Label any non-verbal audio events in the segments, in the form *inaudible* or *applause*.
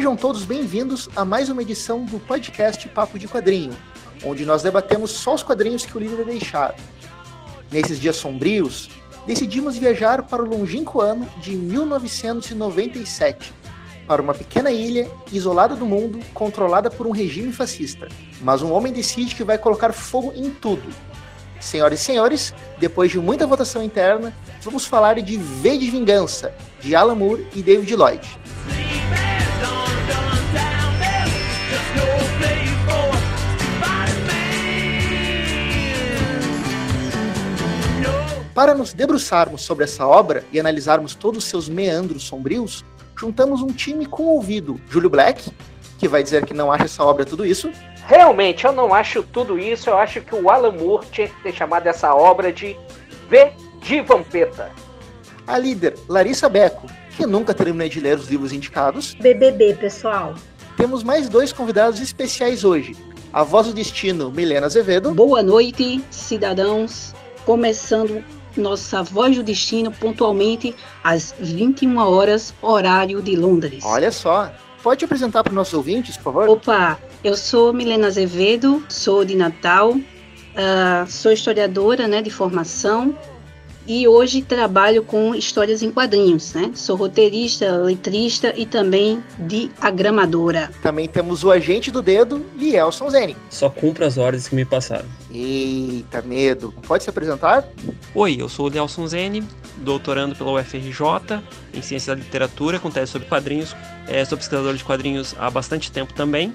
Sejam todos bem-vindos a mais uma edição do podcast Papo de Quadrinho, onde nós debatemos só os quadrinhos que o livro deixar. Nesses dias sombrios, decidimos viajar para o longínquo ano de 1997, para uma pequena ilha isolada do mundo, controlada por um regime fascista. Mas um homem decide que vai colocar fogo em tudo. Senhoras e senhores, depois de muita votação interna, vamos falar de V de Vingança, de Alan Moore e David Lloyd. Para nos debruçarmos sobre essa obra e analisarmos todos os seus meandros sombrios, juntamos um time com ouvido. Júlio Black, que vai dizer que não acha essa obra tudo isso. Realmente, eu não acho tudo isso. Eu acho que o Alan Moore tinha que ter chamado essa obra de V de Vampeta. A líder, Larissa Beco, que nunca terminei de ler os livros indicados. BBB, pessoal. Temos mais dois convidados especiais hoje. A voz do destino, Milena Azevedo. Boa noite, cidadãos. Começando nossa Voz do Destino pontualmente às 21 horas, horário de Londres. Olha só. Pode apresentar para os nossos ouvintes, por favor? Opa, eu sou Milena Azevedo, sou de Natal, uh, sou historiadora né, de formação e hoje trabalho com histórias em quadrinhos, né? Sou roteirista, letrista e também diagramadora. Também temos o agente do dedo, Lielson Zene. Só cumpro as ordens que me passaram. Eita, medo. Pode se apresentar? Oi, eu sou o Lielson Zene, doutorando pela UFRJ em Ciência da Literatura, com tese sobre quadrinhos. É, sou pesquisador de quadrinhos há bastante tempo também.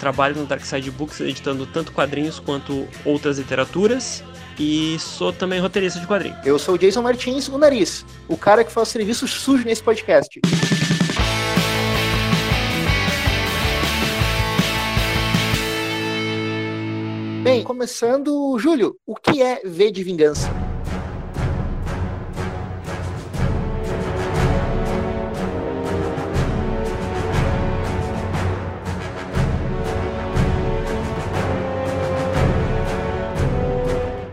Trabalho no Dark Side Books editando tanto quadrinhos quanto outras literaturas e sou também roteirista de quadrinhos. Eu sou o Jason Martins, o Nariz, o cara que faz serviço sujo nesse podcast. Bem, começando, Júlio, o que é V de Vingança?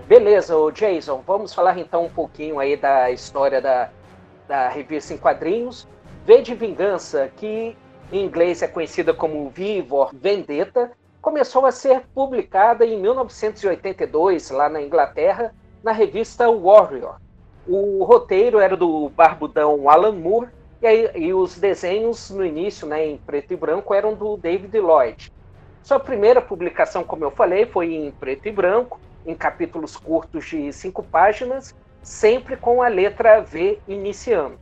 Beleza, o Jason, vamos falar então um pouquinho aí da história da, da revista em quadrinhos. V de Vingança, que em inglês é conhecida como Vivor Vendetta, começou a ser publicada em 1982, lá na Inglaterra, na revista Warrior. O roteiro era do barbudão Alan Moore, e, aí, e os desenhos no início, né, em preto e branco, eram do David Lloyd. Sua primeira publicação, como eu falei, foi em preto e branco, em capítulos curtos de cinco páginas, sempre com a letra V iniciando.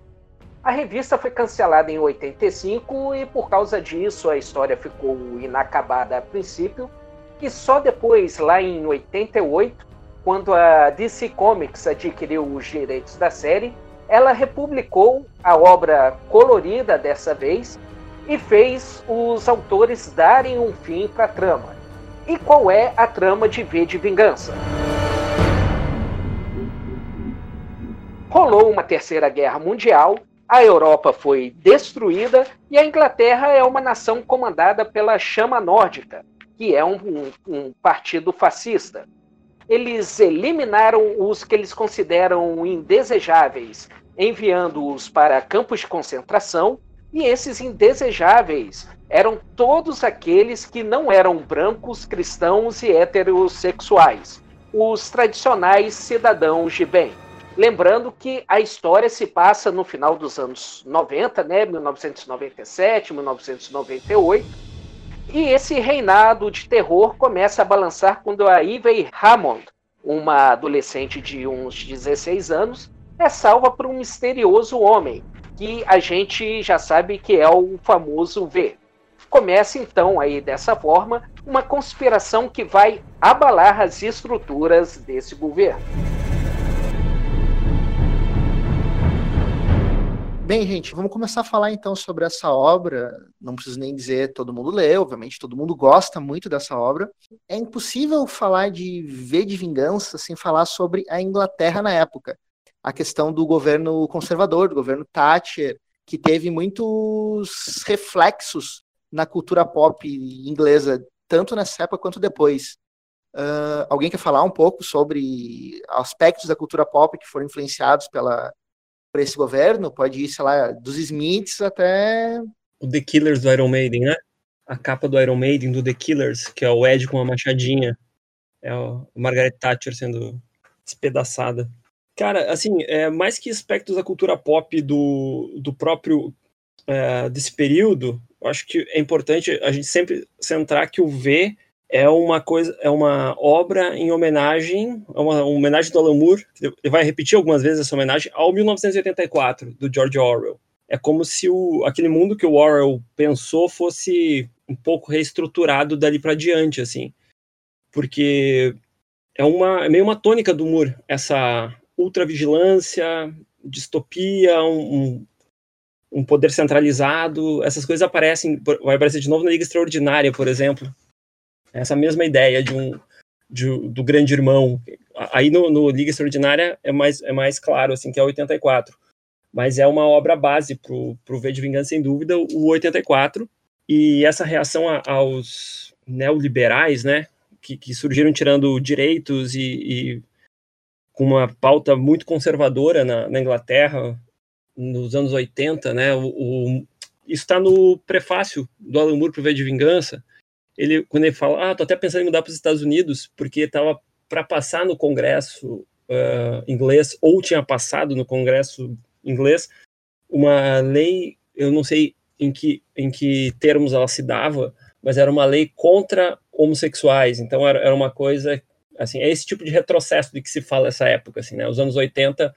A revista foi cancelada em 85 e por causa disso a história ficou inacabada a princípio e só depois, lá em 88, quando a DC Comics adquiriu os direitos da série, ela republicou a obra colorida dessa vez e fez os autores darem um fim para a trama. E qual é a trama de V de Vingança? Rolou uma terceira guerra mundial, a Europa foi destruída e a Inglaterra é uma nação comandada pela Chama Nórdica, que é um, um, um partido fascista. Eles eliminaram os que eles consideram indesejáveis, enviando-os para campos de concentração, e esses indesejáveis eram todos aqueles que não eram brancos, cristãos e heterossexuais, os tradicionais cidadãos de bem. Lembrando que a história se passa no final dos anos 90, né, 1997, 1998, e esse reinado de terror começa a balançar quando a Ivy Hammond, uma adolescente de uns 16 anos, é salva por um misterioso homem, que a gente já sabe que é o famoso V. Começa então aí dessa forma uma conspiração que vai abalar as estruturas desse governo. Bem, gente, vamos começar a falar então sobre essa obra. Não preciso nem dizer todo mundo lê, obviamente todo mundo gosta muito dessa obra. É impossível falar de V de Vingança sem falar sobre a Inglaterra na época. A questão do governo conservador, do governo Thatcher, que teve muitos reflexos na cultura pop inglesa, tanto nessa época quanto depois. Uh, alguém quer falar um pouco sobre aspectos da cultura pop que foram influenciados pela, por esse governo? Pode ir, sei lá, dos Smiths até o The Killers do Iron Maiden, né? A capa do Iron Maiden, do The Killers, que é o Ed com uma machadinha. É o Margaret Thatcher sendo despedaçada. Cara, assim, é, mais que aspectos da cultura pop do, do próprio é, desse período, acho que é importante a gente sempre centrar que o V é uma coisa, é uma obra em homenagem, é uma, uma homenagem do Alan Moore, ele vai repetir algumas vezes essa homenagem ao 1984 do George Orwell. É como se o, aquele mundo que o Orwell pensou fosse um pouco reestruturado dali para diante, assim, porque é uma é meio uma tônica do Moore essa ultravigilância, distopia, um, um, poder centralizado, essas coisas aparecem, vai aparecer de novo na Liga Extraordinária, por exemplo. Essa mesma ideia de um de, do grande irmão. Aí no, no, Liga Extraordinária é mais, é mais claro, assim, que é 84. Mas é uma obra base pro, pro V de Vingança, sem dúvida, o 84. E essa reação a, aos neoliberais, né, que, que surgiram tirando direitos e, e com uma pauta muito conservadora na, na Inglaterra nos anos 80, né? O, o isso está no prefácio do Alan Moore para de Vingança. Ele, quando ele fala, ah, tô até pensando em mudar para os Estados Unidos, porque estava para passar no Congresso uh, inglês, ou tinha passado no Congresso inglês, uma lei, eu não sei em que, em que termos ela se dava, mas era uma lei contra homossexuais. Então era, era uma coisa Assim, é esse tipo de retrocesso de que se fala essa época, assim, né? Os anos 80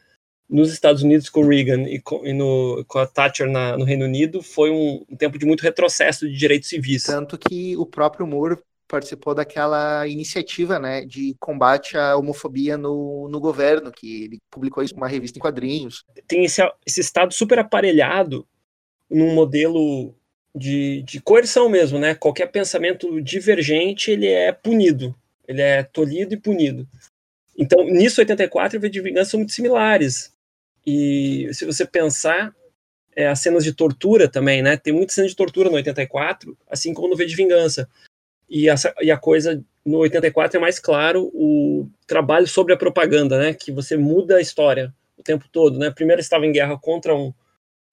nos Estados Unidos com o Reagan e com, e no, com a Thatcher na, no Reino Unido foi um, um, tempo de muito retrocesso de direitos civis. Tanto que o próprio Moore participou daquela iniciativa né, de combate à homofobia no, no governo, que ele publicou isso uma revista em quadrinhos. Tem esse, esse Estado super aparelhado num modelo de, de coerção mesmo, né? Qualquer pensamento divergente ele é punido. Ele é tolhido e punido. Então, nisso, 84 e V de Vingança são muito similares. E se você pensar, é, as cenas de tortura também, né? Tem muitas cenas de tortura no 84, assim como no V de Vingança. E, essa, e a coisa no 84 é mais claro o trabalho sobre a propaganda, né? Que você muda a história o tempo todo, né? Primeiro estava em guerra contra um,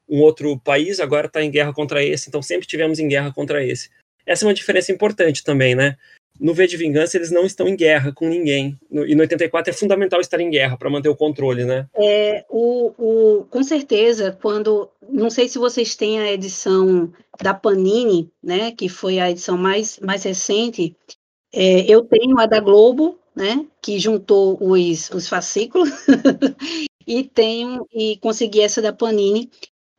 um outro país, agora está em guerra contra esse, então sempre tivemos em guerra contra esse. Essa é uma diferença importante também, né? No V de Vingança eles não estão em guerra com ninguém. No, e no 84 é fundamental estar em guerra para manter o controle, né? É, o, o, com certeza, quando. Não sei se vocês têm a edição da Panini, né? Que foi a edição mais, mais recente. É, eu tenho a da Globo, né? Que juntou os, os fascículos. *laughs* e tenho e consegui essa da Panini,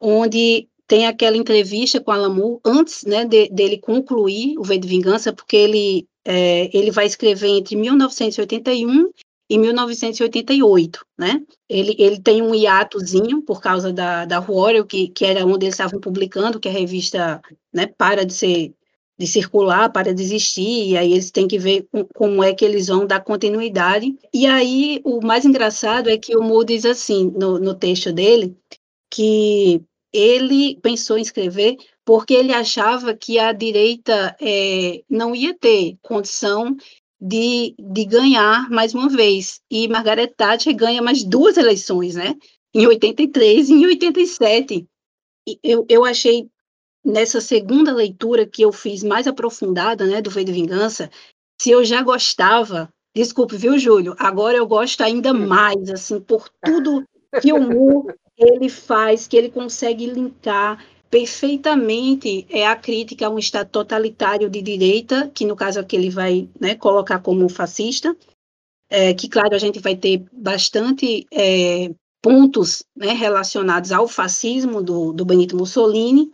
onde tem aquela entrevista com a Lamu antes né, de, dele concluir o V de Vingança, porque ele é, ele vai escrever entre 1981 e 1988, né? Ele, ele tem um hiatozinho por causa da, da Warrior, que, que era onde eles estavam publicando, que a revista né, para de ser de circular, para de existir, e aí eles têm que ver como é que eles vão dar continuidade. E aí, o mais engraçado é que o Moore diz assim, no, no texto dele, que ele pensou em escrever porque ele achava que a direita é, não ia ter condição de, de ganhar mais uma vez. E Margaret Thatcher ganha mais duas eleições, né? Em 83 e em 87. E eu, eu achei, nessa segunda leitura que eu fiz mais aprofundada, né, do V de Vingança, se eu já gostava, desculpe, viu, Júlio? Agora eu gosto ainda hum. mais, assim, por *laughs* tudo que o Mu ele faz, que ele consegue linkar perfeitamente é a crítica a um Estado totalitário de direita, que no caso aqui ele vai né, colocar como fascista, é, que claro a gente vai ter bastante é, pontos né, relacionados ao fascismo do, do Benito Mussolini.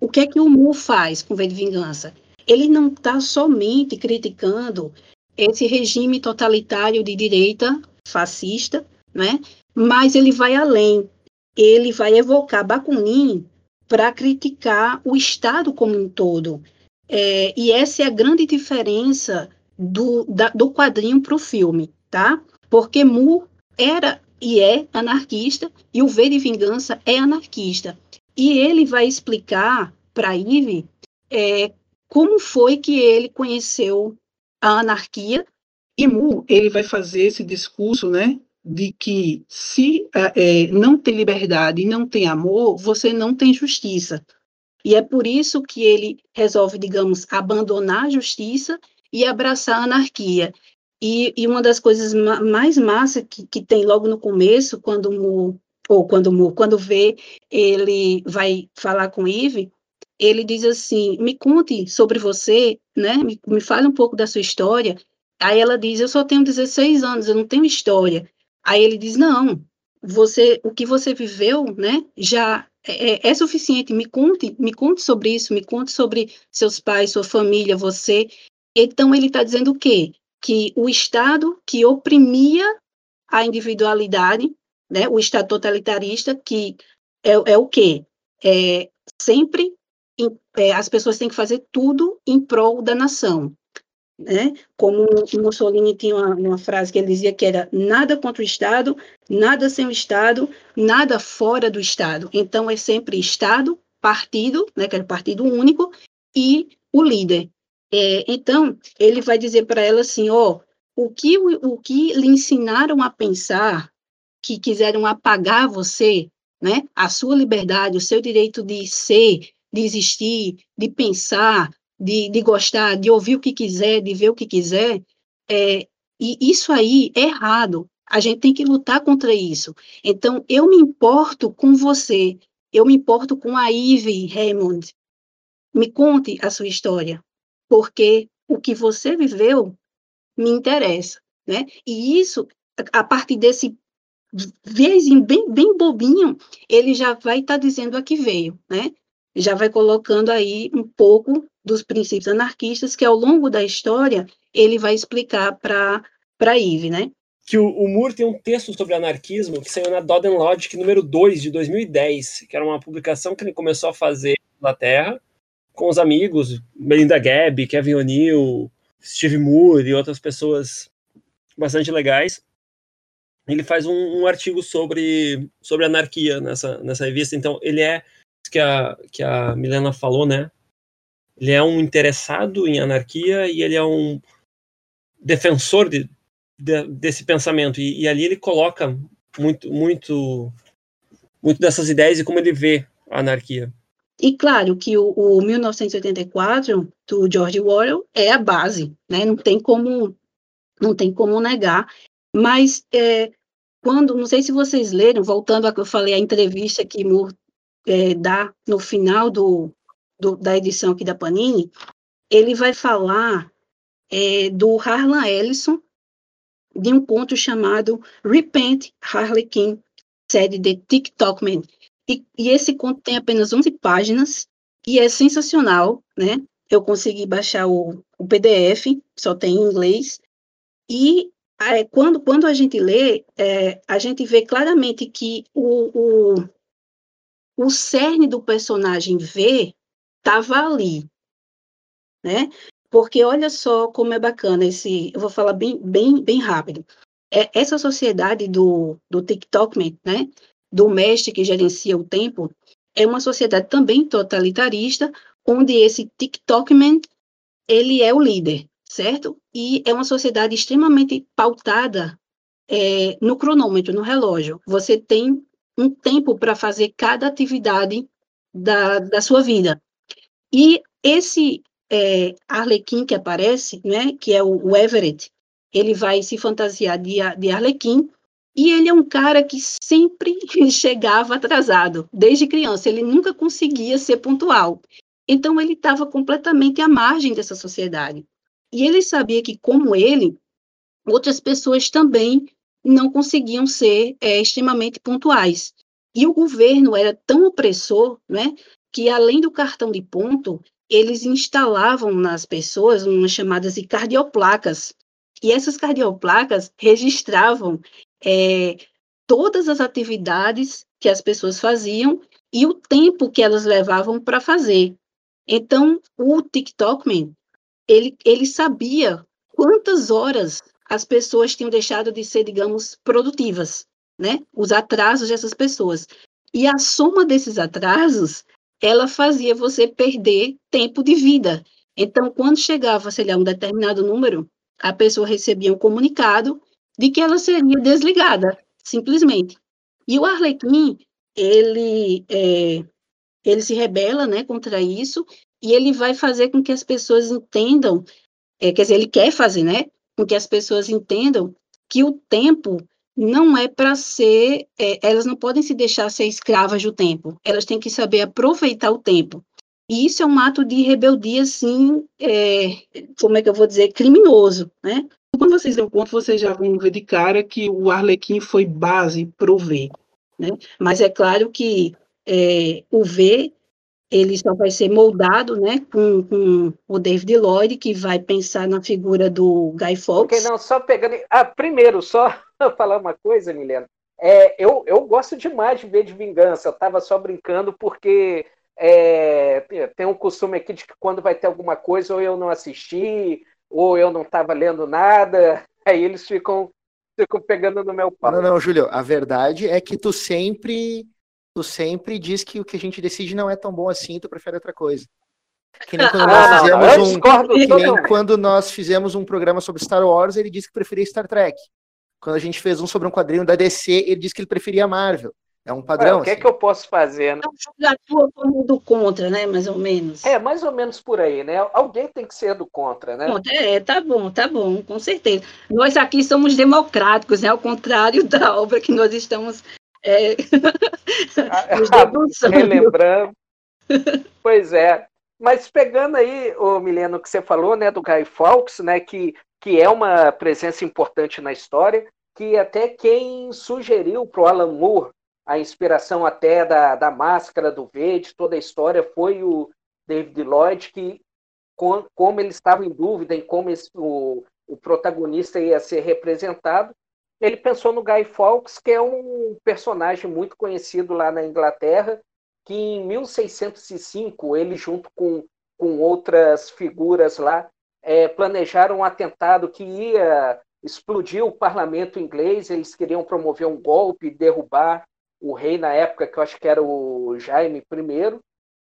O que é que o Mu faz com V de Vingança? Ele não está somente criticando esse regime totalitário de direita fascista, né? mas ele vai além. Ele vai evocar Bakunin para criticar o Estado como um todo. É, e essa é a grande diferença do, da, do quadrinho para o filme, tá? Porque Mu era e é anarquista e o V de Vingança é anarquista. E ele vai explicar para Ive é, como foi que ele conheceu a anarquia. E Mu, ele vai fazer esse discurso, né, de que se é, não tem liberdade e não tem amor, você não tem justiça. E é por isso que ele resolve, digamos, abandonar a justiça e abraçar a anarquia. E, e uma das coisas ma mais massa que, que tem logo no começo, quando o ou quando o quando vê, ele vai falar com Ive, ele diz assim, me conte sobre você, né, me, me fale um pouco da sua história, aí ela diz, eu só tenho 16 anos, eu não tenho história, aí ele diz, não, você, o que você viveu, né, já é, é, suficiente, me conte, me conte sobre isso, me conte sobre seus pais, sua família, você, então ele está dizendo o quê? Que o Estado que oprimia a individualidade, né, o Estado totalitarista, que é, é o quê? É, sempre é, as pessoas têm que fazer tudo em prol da nação. Né? Como Mussolini tinha uma, uma, frase que ele dizia que era nada contra o Estado, nada sem o Estado, nada fora do Estado. Então é sempre Estado, partido, né, que é o partido único, e o líder. É, então ele vai dizer para ela assim, ó, o que o, o que lhe ensinaram a pensar, que quiseram apagar você, né, a sua liberdade, o seu direito de ser, de existir, de pensar, de, de gostar, de ouvir o que quiser, de ver o que quiser, é, e isso aí é errado. A gente tem que lutar contra isso. Então, eu me importo com você, eu me importo com a Ivy Raymond. Me conte a sua história, porque o que você viveu me interessa, né? E isso, a partir desse vezinho bem, bem bobinho, ele já vai estar tá dizendo a que veio, né? Já vai colocando aí um pouco dos princípios anarquistas que ao longo da história ele vai explicar para para Ive, né? Que o, o Moore tem um texto sobre anarquismo que saiu na Dodden Logic número 2 de 2010, que era uma publicação que ele começou a fazer na Terra com os amigos Melinda Gabb, Kevin O'Neill, Steve Moore e outras pessoas bastante legais. Ele faz um, um artigo sobre sobre anarquia nessa nessa revista, então ele é que a, que a Milena falou, né? Ele é um interessado em anarquia e ele é um defensor de, de, desse pensamento. E, e, ali ele coloca muito, muito, muito dessas ideias e como ele vê a anarquia. E claro que o, o 1984 do George Orwell é a base, né? Não tem como, não tem como negar. Mas é, quando, não sei se vocês leram, voltando a que eu falei a entrevista que Moore é, dá no final do, do, da edição aqui da Panini, ele vai falar é, do Harlan Ellison, de um conto chamado Repent Harlequin, sede de TikTok Man. E, e, esse conto tem apenas 11 páginas e é sensacional, né? Eu consegui baixar o, o PDF, só tem em inglês. E é, quando, quando a gente lê, é, a gente vê claramente que o, o, o cerne do personagem V estava ali, né? Porque olha só como é bacana esse, eu vou falar bem, bem, bem rápido. É, essa sociedade do, do TikTok, né? Do mestre que gerencia o tempo, é uma sociedade também totalitarista, onde esse TikTokman, ele é o líder, certo? E é uma sociedade extremamente pautada é, no cronômetro, no relógio. Você tem um tempo para fazer cada atividade da, da sua vida. E esse é, Arlequim que aparece, né, que é o, o Everett, ele vai se fantasiar de, de Arlequim, e ele é um cara que sempre *laughs* chegava atrasado, desde criança, ele nunca conseguia ser pontual. Então, ele estava completamente à margem dessa sociedade. E ele sabia que, como ele, outras pessoas também não conseguiam ser é, extremamente pontuais. E o governo era tão opressor, né, que além do cartão de ponto, eles instalavam nas pessoas umas chamadas de cardioplacas. E essas cardioplacas registravam é, todas as atividades que as pessoas faziam e o tempo que elas levavam para fazer. Então, o TikTokman, ele, ele sabia quantas horas as pessoas tinham deixado de ser, digamos, produtivas, né? Os atrasos dessas pessoas. E a soma desses atrasos, ela fazia você perder tempo de vida. Então, quando chegava, sei lá, um determinado número, a pessoa recebia um comunicado de que ela seria desligada, simplesmente. E o Arlequim, ele, é, ele se rebela, né, contra isso, e ele vai fazer com que as pessoas entendam, é, quer dizer, ele quer fazer, né, com que as pessoas entendam que o tempo não é para ser, é, elas não podem se deixar ser escravas do tempo, elas têm que saber aproveitar o tempo. E isso é um ato de rebeldia, assim, é, como é que eu vou dizer, criminoso, né? Quando vocês dão conta, vocês já vão ver de cara que o Arlequim foi base para o V. Né? Mas é claro que é, o V ele só vai ser moldado né, com, com, o David Lloyd, que vai pensar na figura do Guy Fawkes. Ok, não, só pegando... Ah, primeiro, só *laughs* falar uma coisa, Milena. É, eu, eu gosto demais de ver de vingança. Eu estava só brincando porque é, tem um costume aqui de que quando vai ter alguma coisa, ou eu não assisti, ou eu não estava lendo nada, *laughs* aí eles ficam, ficam pegando no meu pau. Não, não, Júlio, a verdade é que tu sempre sempre diz que o que a gente decide não é tão bom assim, tu prefere outra coisa. Que nem *laughs* quando nós fizemos um, que nem quando nós fizemos um programa sobre Star Wars, ele disse que preferia Star Trek. Quando a gente fez um sobre um quadrinho da DC, ele disse que ele preferia Marvel. É um padrão. o que assim. é que eu posso fazer? Né? Então, atua como do contra, né? Mais ou menos. É, mais ou menos por aí, né? Alguém tem que ser do contra, né? É, tá bom, tá bom, com certeza. Nós aqui somos democráticos, né? Ao contrário *laughs* da obra que nós estamos é... *laughs* *laughs* Relembrando. pois é. Mas pegando aí, o Mileno, que você falou, né, do Guy Fawkes, né, que, que é uma presença importante na história, que até quem sugeriu para o Alan Moore a inspiração até da, da máscara do verde, toda a história, foi o David Lloyd, que com, como ele estava em dúvida em como esse, o, o protagonista ia ser representado, ele pensou no Guy Fawkes, que é um personagem muito conhecido lá na Inglaterra, que em 1605, ele junto com, com outras figuras lá, é, planejaram um atentado que ia explodir o parlamento inglês, eles queriam promover um golpe, derrubar o rei na época, que eu acho que era o Jaime I.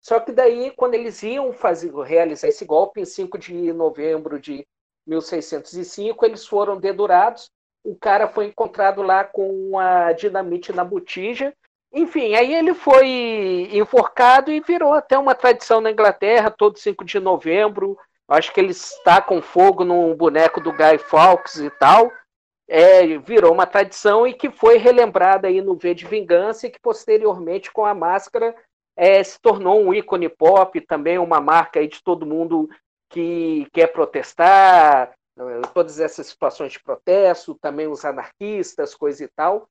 Só que daí, quando eles iam fazer, realizar esse golpe, em 5 de novembro de 1605, eles foram dedurados. O cara foi encontrado lá com a dinamite na botija. Enfim, aí ele foi enforcado e virou até uma tradição na Inglaterra, todo 5 de novembro. Acho que eles tacam fogo num boneco do Guy Fawkes e tal é, virou uma tradição e que foi relembrada aí no V de Vingança e que posteriormente com a máscara é, se tornou um ícone pop, também uma marca aí de todo mundo que quer protestar, todas essas situações de protesto, também os anarquistas, coisa e tal.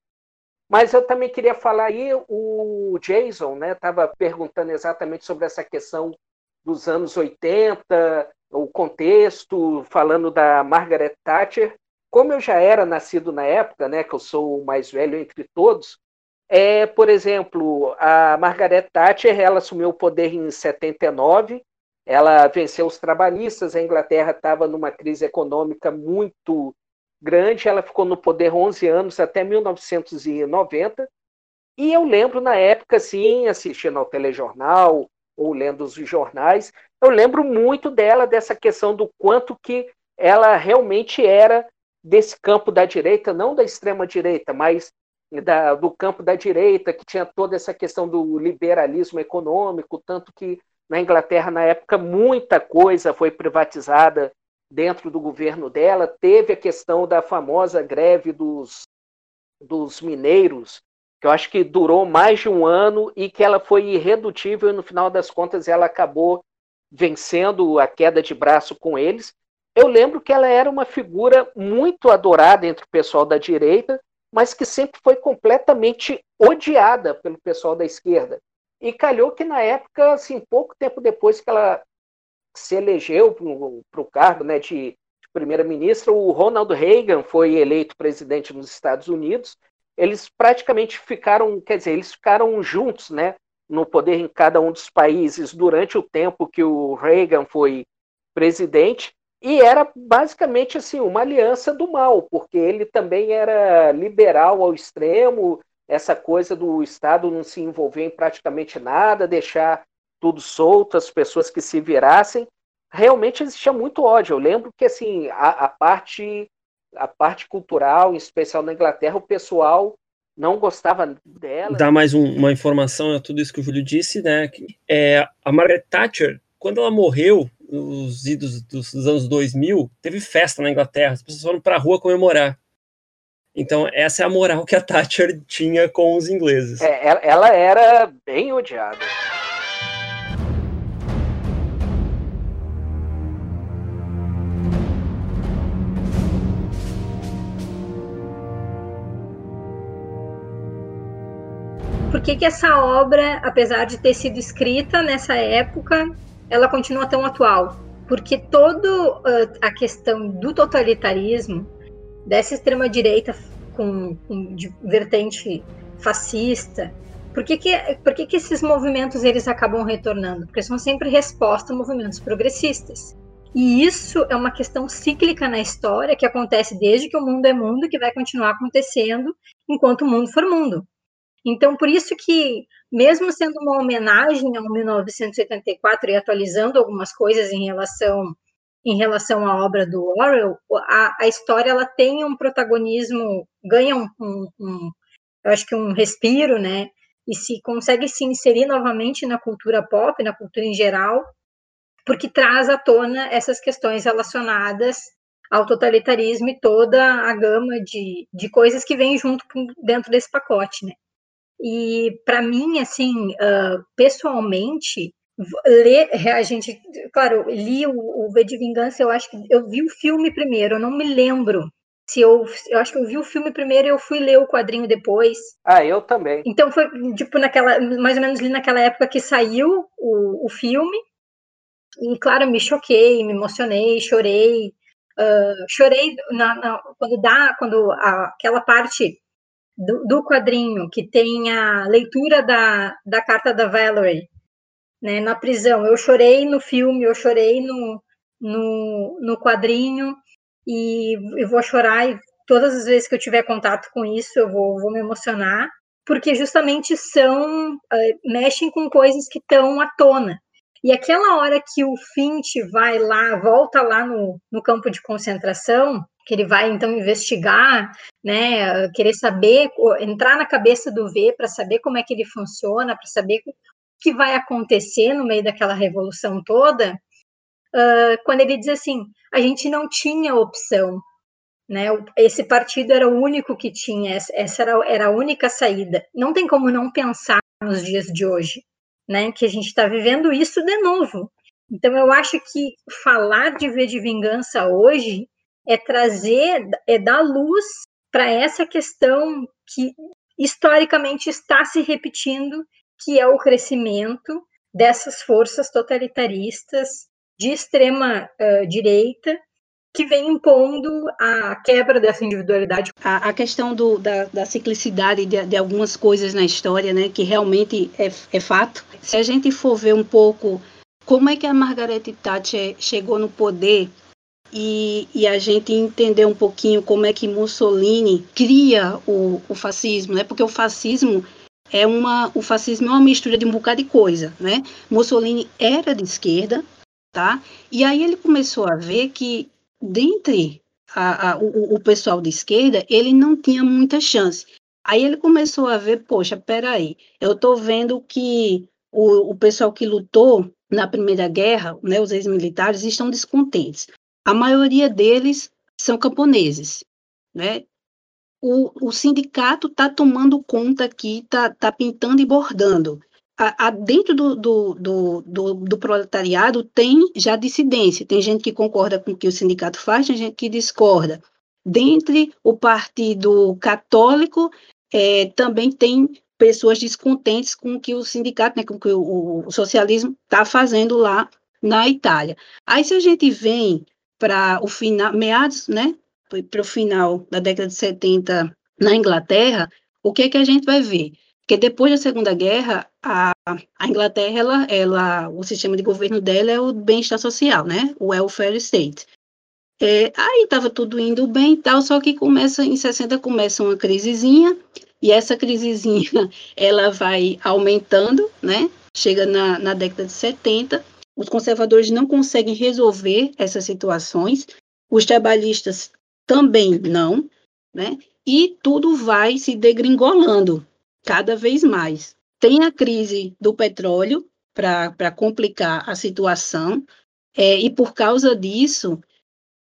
Mas eu também queria falar aí, o Jason estava né, perguntando exatamente sobre essa questão dos anos 80, o contexto, falando da Margaret Thatcher, como eu já era nascido na época, né, que eu sou o mais velho entre todos, é, por exemplo, a Margaret Thatcher, ela assumiu o poder em 79, ela venceu os trabalhistas, a Inglaterra estava numa crise econômica muito grande, ela ficou no poder 11 anos, até 1990, e eu lembro na época, assim, assistindo ao telejornal ou lendo os jornais, eu lembro muito dela, dessa questão do quanto que ela realmente era desse campo da direita, não da extrema direita, mas da, do campo da direita, que tinha toda essa questão do liberalismo econômico, tanto que na Inglaterra, na época, muita coisa foi privatizada dentro do governo dela. Teve a questão da famosa greve dos, dos mineiros, que eu acho que durou mais de um ano e que ela foi irredutível, e no final das contas ela acabou vencendo a queda de braço com eles eu lembro que ela era uma figura muito adorada entre o pessoal da direita, mas que sempre foi completamente odiada pelo pessoal da esquerda. E calhou que na época, assim, pouco tempo depois que ela se elegeu para o cargo né, de, de primeira-ministra, o Ronald Reagan foi eleito presidente nos Estados Unidos. Eles praticamente ficaram, quer dizer, eles ficaram juntos, né, no poder em cada um dos países durante o tempo que o Reagan foi presidente. E era basicamente assim uma aliança do mal, porque ele também era liberal ao extremo, essa coisa do Estado não se envolver em praticamente nada, deixar tudo solto, as pessoas que se virassem. Realmente existia muito ódio. Eu lembro que assim a, a parte a parte cultural, em especial na Inglaterra, o pessoal não gostava dela. Dá mais um, uma informação a tudo isso que o Júlio disse, né? É, a Margaret Thatcher, quando ela morreu, nos idos dos, anos 2000, teve festa na Inglaterra, as pessoas foram para a rua comemorar. Então, essa é a moral que a Thatcher tinha com os ingleses. É, ela era bem odiada. Por que, que essa obra, apesar de ter sido escrita nessa época, ela continua tão atual? Porque toda uh, a questão do totalitarismo dessa extrema direita com, com de vertente fascista, por que, que, por que, que esses movimentos eles acabam retornando? Porque são sempre resposta a movimentos progressistas. E isso é uma questão cíclica na história que acontece desde que o mundo é mundo que vai continuar acontecendo enquanto o mundo for mundo. Então, por isso que, mesmo sendo uma homenagem ao 1984 e atualizando algumas coisas em relação em relação à obra do Orwell, a, a história ela tem um protagonismo, ganha um, um, um, eu acho que um respiro, né? E se consegue se inserir novamente na cultura pop, na cultura em geral, porque traz à tona essas questões relacionadas ao totalitarismo e toda a gama de, de coisas que vem junto dentro desse pacote, né? E para mim, assim, uh, pessoalmente, ler, a gente, claro, li o, o V de Vingança, eu acho que eu vi o filme primeiro, eu não me lembro se eu, eu acho que eu vi o filme primeiro e eu fui ler o quadrinho depois. Ah, eu também. Então foi tipo naquela, mais ou menos ali naquela época que saiu o, o filme. E claro, me choquei, me emocionei, chorei. Uh, chorei na, na, quando dá, quando a, aquela parte do, do, quadrinho que tem a leitura da, da carta da Valerie, né, na prisão. Eu chorei no filme, eu chorei no, no, no quadrinho e eu vou chorar e todas as vezes que eu tiver contato com isso eu vou, vou me emocionar, porque justamente são uh, mexem com coisas que estão à tona. E aquela hora que o Fint vai lá, volta lá no, no campo de concentração, que ele vai então investigar, né, querer saber, entrar na cabeça do V para saber como é que ele funciona, para saber que vai acontecer no meio daquela revolução toda, uh, quando ele diz assim, a gente não tinha opção, né? Esse partido era o único que tinha, essa era, era a única saída. Não tem como não pensar nos dias de hoje, né? Que a gente está vivendo isso de novo. Então eu acho que falar de ver de vingança hoje é trazer, é dar luz para essa questão que historicamente está se repetindo que é o crescimento dessas forças totalitaristas de extrema uh, direita que vem impondo a quebra dessa individualidade. A, a questão do, da, da ciclicidade de, de, algumas coisas na história, né, que realmente é, é fato. Se a gente for ver um pouco como é que a Margaret Thatcher chegou no poder e, e, a gente entender um pouquinho como é que Mussolini cria o, o fascismo, né? Porque o fascismo é uma, o fascismo é uma mistura de um bocado de coisa, né? Mussolini era de esquerda, tá? E aí ele começou a ver que dentre a, a, o, o, pessoal de esquerda, ele não tinha muita chance. Aí ele começou a ver, poxa, peraí, eu estou vendo que o, o pessoal que lutou na Primeira Guerra, né, os ex-militares, estão descontentes. A maioria deles são camponeses, né? O, o sindicato está tomando conta aqui, está tá pintando e bordando. A, a, dentro do, do, do, do, do proletariado tem já dissidência, tem gente que concorda com o que o sindicato faz, tem gente que discorda. Dentre o partido católico, é, também tem pessoas descontentes com o que o sindicato, né, com o que o, o socialismo está fazendo lá na Itália. Aí se a gente vem para o final, meados, né, para o final da década de 70 na Inglaterra, o que é que a gente vai ver? Que depois da Segunda Guerra, a, a Inglaterra, ela, ela, o sistema de governo dela é o bem-estar social, né? O welfare state. É, aí estava tudo indo bem e tal, só que começa em 60 começa uma crisezinha, e essa crisezinha *laughs* ela vai aumentando, né? Chega na, na década de 70, os conservadores não conseguem resolver essas situações, os trabalhistas também não. né? E tudo vai se degringolando cada vez mais. Tem a crise do petróleo para complicar a situação, é, e por causa disso,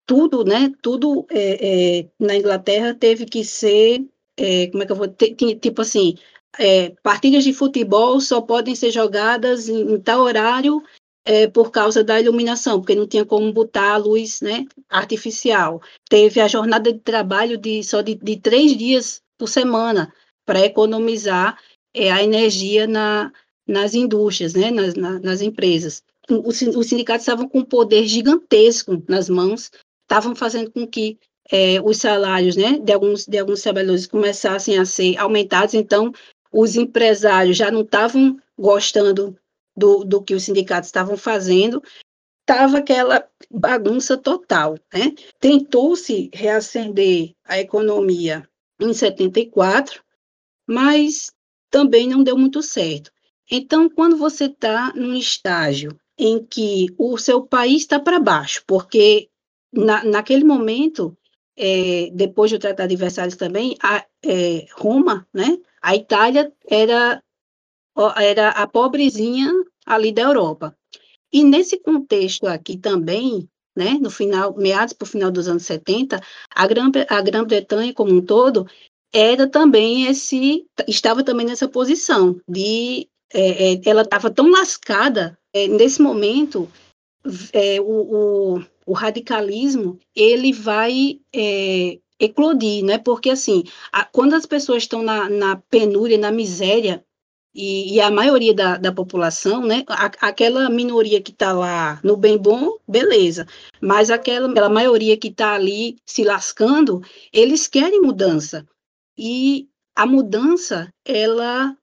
tudo, né, tudo é, é, na Inglaterra teve que ser, é, como é que eu vou, ter, tipo assim, é, partidas de futebol só podem ser jogadas em, em tal horário é, por causa da iluminação, porque não tinha como botar a luz né, artificial. Teve a jornada de trabalho de só de, de três dias por semana para economizar é, a energia na, nas indústrias, né, nas, na, nas empresas. Os, os sindicatos estavam com um poder gigantesco nas mãos, estavam fazendo com que é, os salários né, de, alguns, de alguns trabalhadores começassem a ser aumentados, então os empresários já não estavam gostando do, do que os sindicatos estavam fazendo, estava aquela bagunça total. Né? Tentou-se reacender a economia em 74, mas também não deu muito certo. Então, quando você está num estágio em que o seu país está para baixo, porque na, naquele momento, é, depois do Tratado de Versalhes também, a, é, Roma, né, a Itália era, era a pobrezinha ali da Europa. E nesse contexto aqui também, né, no final, meados para o final dos anos 70, a Grã-Bretanha como um todo era também esse, estava também nessa posição de, é, é, ela estava tão lascada, é, nesse momento, é, o, o, o, radicalismo, ele vai é, eclodir, né, porque assim, a, quando as pessoas estão na, na penúria, na miséria, e, e, a maioria da, da população, né, a, aquela minoria que está lá no bem bom, beleza, mas aquela, aquela maioria que está ali se lascando, eles querem mudança, e a mudança, ela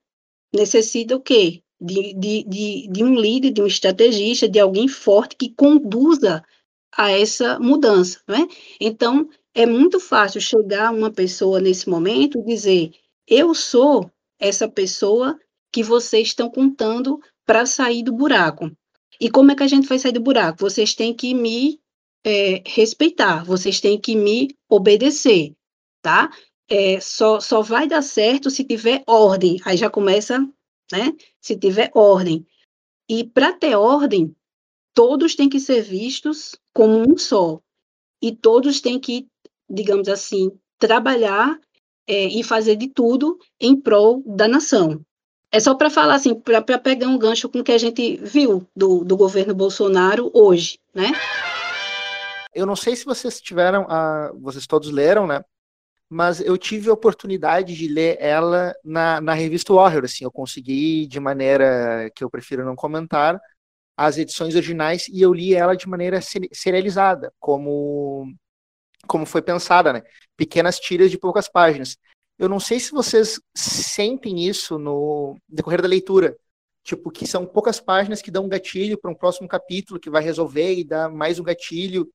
necessita o quê? De, de, de, de um líder, de um estrategista, de alguém forte que conduza a essa mudança, né? Então, é muito fácil chegar uma pessoa nesse momento e dizer: eu sou essa pessoa que vocês estão contando para sair do buraco. E como é que a gente vai sair do buraco? Vocês têm que me é, respeitar, vocês têm que me obedecer, tá? é, só, só vai dar certo se tiver ordem. Aí já começa, né? Se tiver ordem. E para ter ordem, todos têm que ser vistos como um só. E todos têm que, digamos assim, trabalhar é, e fazer de tudo em prol da nação. É só para falar assim, para pegar um gancho com o que a gente viu do, do governo Bolsonaro hoje, né? Eu não sei se vocês tiveram, a, vocês todos leram, né? mas eu tive a oportunidade de ler ela na, na revista Warrior, assim, eu consegui de maneira que eu prefiro não comentar as edições originais e eu li ela de maneira serializada, como como foi pensada, né? Pequenas tiras de poucas páginas. Eu não sei se vocês sentem isso no decorrer da leitura, tipo que são poucas páginas que dão um gatilho para um próximo capítulo que vai resolver e dá mais um gatilho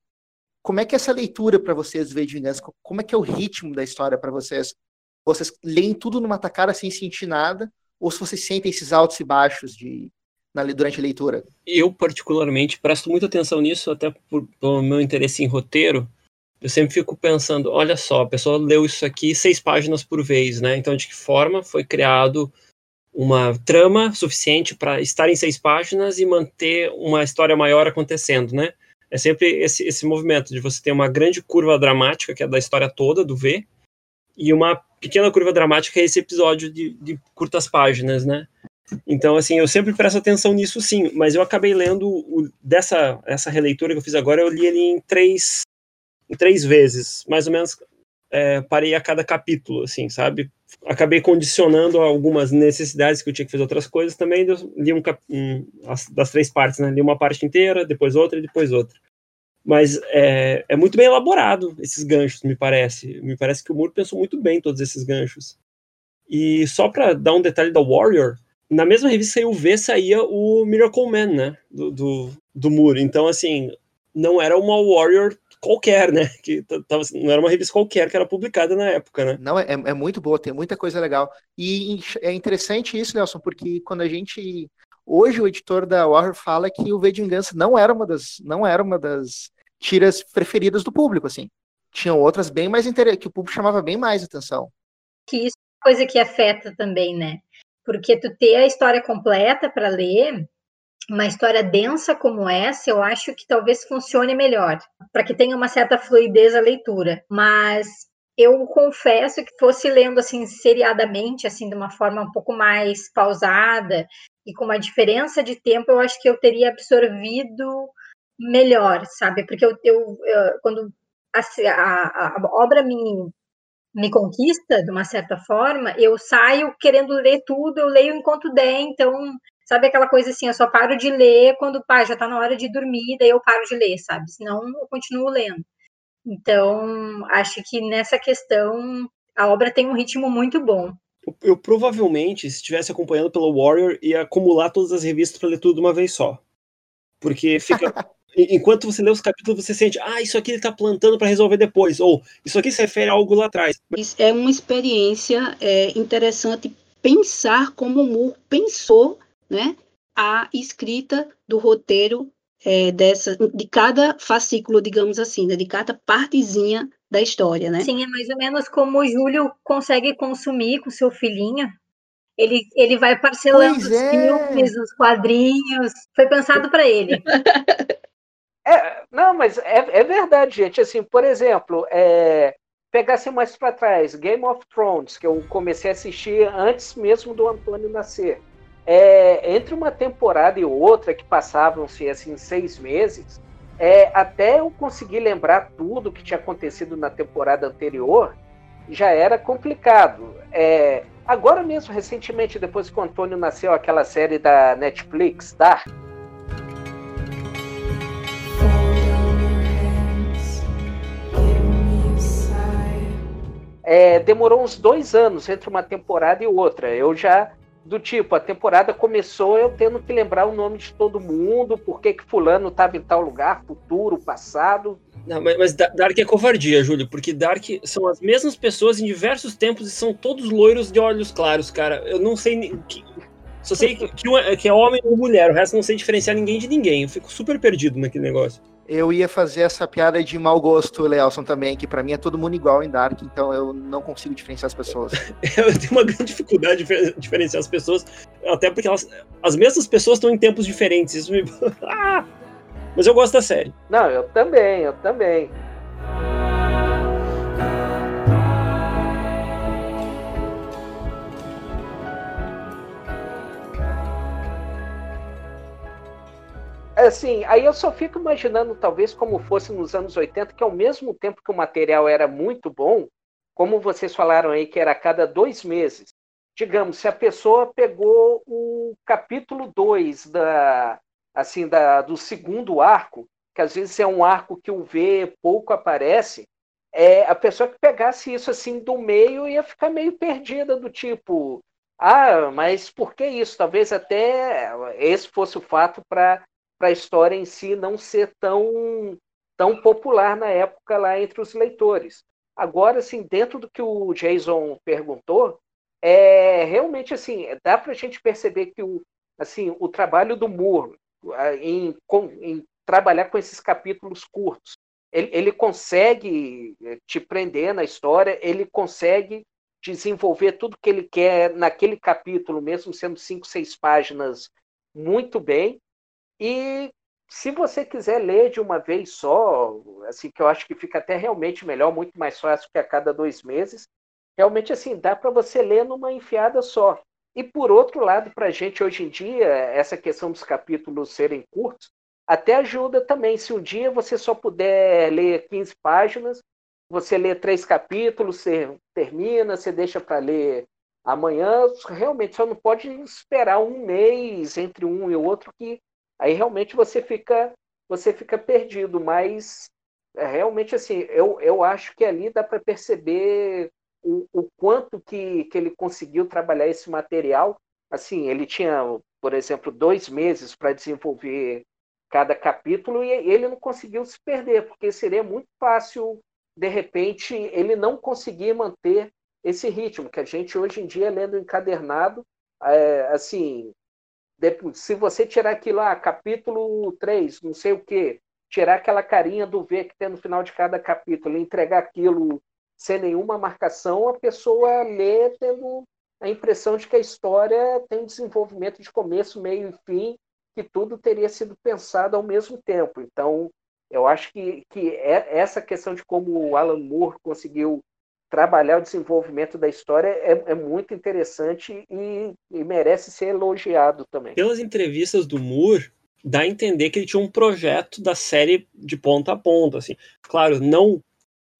como é que é essa leitura para vocês ver de vingança? Como é que é o ritmo da história para vocês? Vocês leem tudo numa tacada sem sentir nada? Ou se vocês sentem esses altos e baixos de, na, durante a leitura? Eu, particularmente, presto muita atenção nisso, até por, pelo meu interesse em roteiro. Eu sempre fico pensando, olha só, a pessoa leu isso aqui seis páginas por vez, né? Então, de que forma foi criado uma trama suficiente para estar em seis páginas e manter uma história maior acontecendo, né? é sempre esse, esse movimento de você ter uma grande curva dramática, que é da história toda, do V, e uma pequena curva dramática, que é esse episódio de, de curtas páginas, né? Então, assim, eu sempre presto atenção nisso, sim, mas eu acabei lendo o, dessa essa releitura que eu fiz agora, eu li ele em três, em três vezes, mais ou menos, é, parei a cada capítulo, assim, sabe? Acabei condicionando algumas necessidades que eu tinha que fazer outras coisas também, li um, um das três partes, né? Li uma parte inteira, depois outra e depois outra. Mas é, é muito bem elaborado esses ganchos, me parece. Me parece que o Moore pensou muito bem todos esses ganchos. E só para dar um detalhe da Warrior, na mesma revista saiu V saía o Miracle Man, né? Do, do, do Moore. Então, assim, não era uma Warrior qualquer, né? Que tava, não era uma revista qualquer que era publicada na época, né? Não, é, é muito boa, tem muita coisa legal. E é interessante isso, Nelson, porque quando a gente Hoje o editor da Warner fala que o V de Vingança não era uma das, não era uma das tiras preferidas do público, assim. tinham outras bem mais interessantes, que o público chamava bem mais atenção. Que isso é coisa que afeta também, né? Porque tu ter a história completa para ler, uma história densa como essa, eu acho que talvez funcione melhor, para que tenha uma certa fluidez a leitura. Mas eu confesso que fosse lendo assim seriadamente, assim de uma forma um pouco mais pausada e com uma diferença de tempo, eu acho que eu teria absorvido melhor, sabe? Porque eu, eu, eu quando a, a, a, obra me me conquista de uma certa forma, eu saio querendo ler tudo, eu leio enquanto der, então sabe aquela coisa assim, eu só paro de ler quando pá, já tá na hora de dormir, daí eu paro de ler, sabe? Senão eu continuo lendo. Então, acho que nessa questão a obra tem um ritmo muito bom. Eu, eu provavelmente, se estivesse acompanhando pelo Warrior, ia acumular todas as revistas para ler tudo de uma vez só. Porque fica. *laughs* enquanto você lê os capítulos, você sente, ah, isso aqui ele está plantando para resolver depois, ou isso aqui se refere a algo lá atrás. É uma experiência é, interessante pensar como o Moore pensou né, a escrita do roteiro é, dessa, de cada fascículo, digamos assim, né, de cada partezinha da história, né? Sim, é mais ou menos como o Júlio consegue consumir com seu filhinho. Ele, ele vai parcelando pois os é. filmes, os quadrinhos. Foi pensado para ele. *laughs* É, não, mas é, é verdade, gente. Assim, por exemplo, é, pegasse mais para trás, Game of Thrones, que eu comecei a assistir antes mesmo do Antônio nascer é, entre uma temporada e outra, que passavam-se assim seis meses, é, até eu conseguir lembrar tudo que tinha acontecido na temporada anterior, já era complicado. É, agora mesmo, recentemente, depois que o Antônio nasceu, aquela série da Netflix, Dark. É, demorou uns dois anos entre uma temporada e outra. Eu já do tipo, a temporada começou eu tendo que lembrar o nome de todo mundo, por que que fulano estava em tal lugar, futuro, passado. Não, mas, mas, Dark é covardia, Júlio, porque Dark são as mesmas pessoas em diversos tempos e são todos loiros de olhos claros, cara. Eu não sei que, só sei que, que é homem ou mulher, o resto não sei diferenciar ninguém de ninguém. Eu fico super perdido naquele negócio. Eu ia fazer essa piada de mau gosto, Leelson, também, que para mim é todo mundo igual em Dark, então eu não consigo diferenciar as pessoas. *laughs* eu tenho uma grande dificuldade de diferenciar as pessoas, até porque elas, as mesmas pessoas estão em tempos diferentes. Isso me... *laughs* ah! Mas eu gosto da série. Não, eu também, eu também. Assim, aí eu só fico imaginando, talvez, como fosse nos anos 80, que ao mesmo tempo que o material era muito bom, como vocês falaram aí, que era a cada dois meses. Digamos, se a pessoa pegou o capítulo 2 da, assim, da, do segundo arco, que às vezes é um arco que o V pouco aparece, é, a pessoa que pegasse isso assim do meio ia ficar meio perdida, do tipo, ah, mas por que isso? Talvez até esse fosse o fato para para a história em si não ser tão, tão popular na época lá entre os leitores. Agora, assim, dentro do que o Jason perguntou, é realmente assim, dá para a gente perceber que o, assim, o trabalho do Moore em, em trabalhar com esses capítulos curtos, ele, ele consegue eh, te prender na história, ele consegue desenvolver tudo que ele quer naquele capítulo, mesmo sendo cinco, seis páginas, muito bem. E se você quiser ler de uma vez só, assim que eu acho que fica até realmente melhor, muito mais fácil que a cada dois meses, realmente assim dá para você ler numa enfiada só. E por outro lado, para a gente hoje em dia, essa questão dos capítulos serem curtos, até ajuda também. Se um dia você só puder ler 15 páginas, você lê três capítulos, você termina, você deixa para ler amanhã, realmente só não pode esperar um mês entre um e outro, que aí realmente você fica você fica perdido, mas é, realmente assim, eu, eu acho que ali dá para perceber o, o quanto que, que ele conseguiu trabalhar esse material. Assim, ele tinha, por exemplo, dois meses para desenvolver cada capítulo e ele não conseguiu se perder, porque seria muito fácil, de repente, ele não conseguir manter esse ritmo que a gente hoje em dia lendo encadernado, é, assim, se você tirar aquilo lá, ah, capítulo 3, não sei o quê, tirar aquela carinha do V que tem no final de cada capítulo, entregar aquilo sem nenhuma marcação, a pessoa lê tendo a impressão de que a história tem um desenvolvimento de começo, meio e fim, que tudo teria sido pensado ao mesmo tempo. Então, eu acho que, que é, essa questão de como o Alan Moore conseguiu trabalhar o desenvolvimento da história é, é muito interessante e, e, merece ser elogiado também. Pelas entrevistas do Moore, dá a entender que ele tinha um projeto da série de ponta a ponta, assim. Claro, não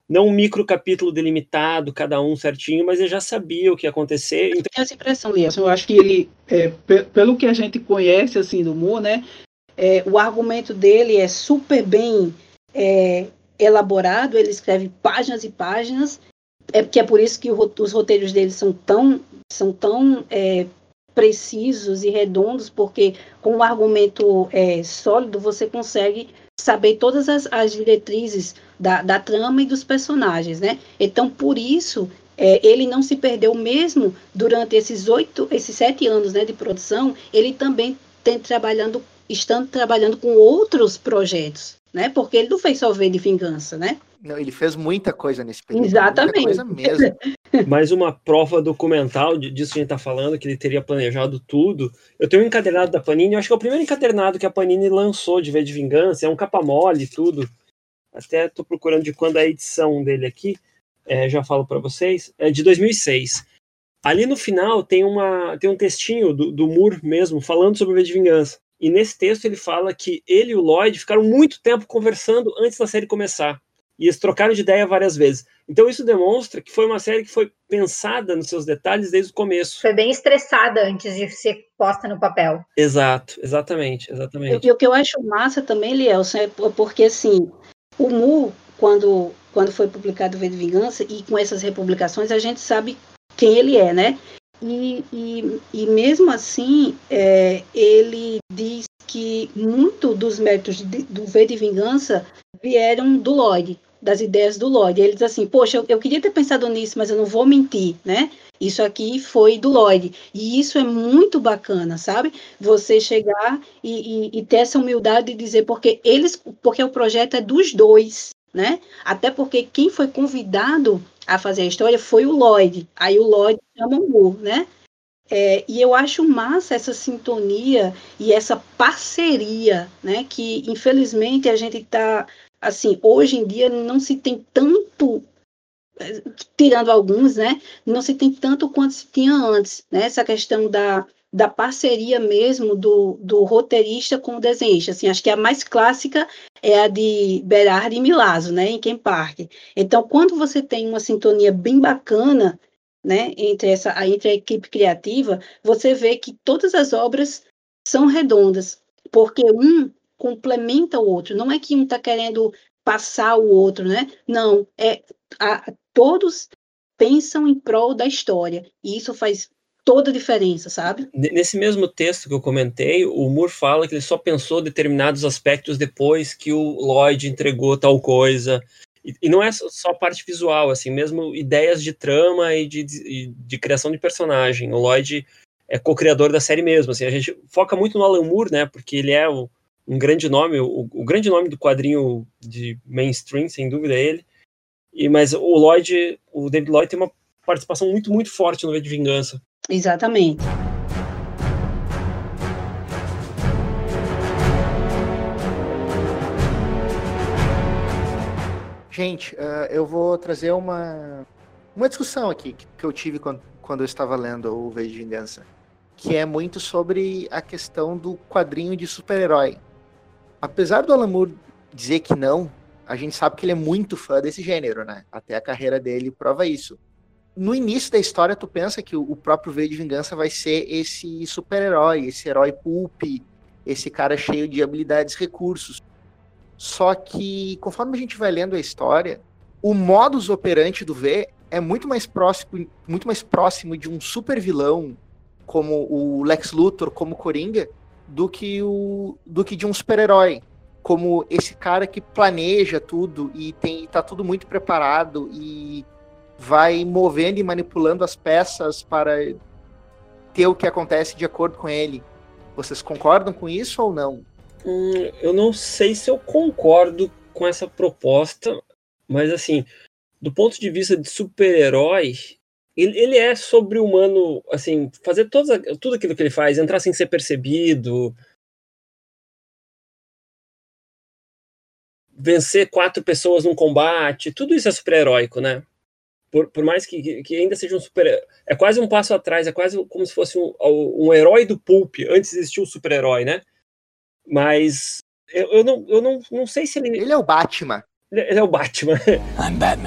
não um micro capítulo delimitado, cada um certinho, mas ele já sabia o que ia acontecer. Então... Eu tenho essa impressão, Lias. Eu acho que ele, é, pelo que a gente conhece assim do Moore, né, é, o argumento dele é super bem é, elaborado. Ele escreve páginas e páginas. É que é por isso que os roteiros dele são tão são tão é, precisos e redondos, porque com um argumento é, sólido você consegue saber todas as, as diretrizes da, da, trama e dos personagens, né? Então, por isso, é, ele não se perdeu mesmo durante esses oito, esses sete anos né, de produção, ele também tem trabalhando, estando trabalhando com outros projetos, né? Porque ele não fez só ver de vingança, né? Não, ele fez muita coisa nesse período. Exatamente. Muita coisa mesmo. *laughs* Mais uma prova documental disso que a gente está falando, que ele teria planejado tudo. Eu tenho um encadernado da Panini, eu acho que é o primeiro encadernado que a Panini lançou de V de Vingança, é um capa mole e tudo. Até estou procurando de quando é a edição dele aqui, é, já falo para vocês, é de 2006. Ali no final tem, uma, tem um textinho do, do Moore mesmo, falando sobre o V de Vingança. E nesse texto ele fala que ele e o Lloyd ficaram muito tempo conversando antes da série começar e eles trocaram de ideia várias vezes. Então isso demonstra que foi uma série que foi pensada nos seus detalhes desde o começo. Foi bem estressada antes de ser posta no papel. Exato, exatamente, exatamente. E o que eu acho massa também, Lielson, é porque assim, o Mu, quando, quando foi publicado o V de Vingança, e com essas republicações, a gente sabe quem ele é, né? E, e, e mesmo assim, é, ele diz que muito dos métodos de, do V de Vingança vieram do Lloyd, das ideias do Lloyd. Ele diz assim, poxa, eu, eu, queria ter pensado nisso, mas eu não vou mentir, né? Isso aqui foi do Lloyd. E isso é muito bacana, sabe? Você chegar e, e, e ter essa humildade de dizer, porque eles, porque o projeto é dos dois, né? Até porque quem foi convidado a fazer a história foi o Lloyd. Aí o Lloyd chama o Moore, né? É, e eu acho massa essa sintonia e essa parceria, né? Que infelizmente a gente está assim, hoje em dia não se tem tanto tirando alguns, né? Não se tem tanto quanto se tinha antes, né? Essa questão da, da parceria mesmo do, do roteirista com o desenhista. Assim, acho que a mais clássica é a de Berardi e Milazzo, né? Em Ken Park. Então, quando você tem uma sintonia bem bacana, né? Entre essa, entre a equipe criativa, você vê que todas as obras são redondas, porque um complementa o outro. Não é que um está querendo passar o outro, né? Não, é a, todos pensam em prol da história e isso faz toda a diferença, sabe? Nesse mesmo texto que eu comentei, o Moore fala que ele só pensou determinados aspectos depois que o Lloyd entregou tal coisa. E, e não é só a parte visual, assim, mesmo ideias de trama e de, de, de criação de personagem. O Lloyd é co-criador da série mesmo, assim, a gente foca muito no Alan Moore, né, porque ele é o, um grande nome, o, o, grande nome do quadrinho de mainstream, sem dúvida, é ele. E, mas o Lloyd, o David Lloyd tem uma participação muito, muito forte no V de Vingança. Exatamente. Gente, uh, eu vou trazer uma, uma discussão aqui que, que eu tive quando, quando eu estava lendo o V de Vingança, que é muito sobre a questão do quadrinho de super-herói apesar do Alan Moore dizer que não, a gente sabe que ele é muito fã desse gênero, né? Até a carreira dele prova isso. No início da história, tu pensa que o próprio V de Vingança vai ser esse super-herói, esse herói pulp, esse cara cheio de habilidades recursos. Só que, conforme a gente vai lendo a história, o modus operandi do V é muito mais próximo, muito mais próximo de um super vilão como o Lex Luthor, como Coringa, do que, o, do que de um super-herói. Como esse cara que planeja tudo e tem tá tudo muito preparado e vai movendo e manipulando as peças para ter o que acontece de acordo com ele. Vocês concordam com isso ou não? Hum, eu não sei se eu concordo com essa proposta, mas assim, do ponto de vista de super-herói, ele, ele é sobre-humano, assim, fazer todos, tudo aquilo que ele faz, entrar sem ser percebido, vencer quatro pessoas num combate, tudo isso é super-heróico, né? Por, por, mais que, que ainda seja um super. É quase um passo atrás, é quase como se fosse um, um herói do pulp. Antes existia o um super-herói, né? Mas eu, eu, não, eu não, não sei se ele. Ele é o Batman. Ele é o *laughs* Batman.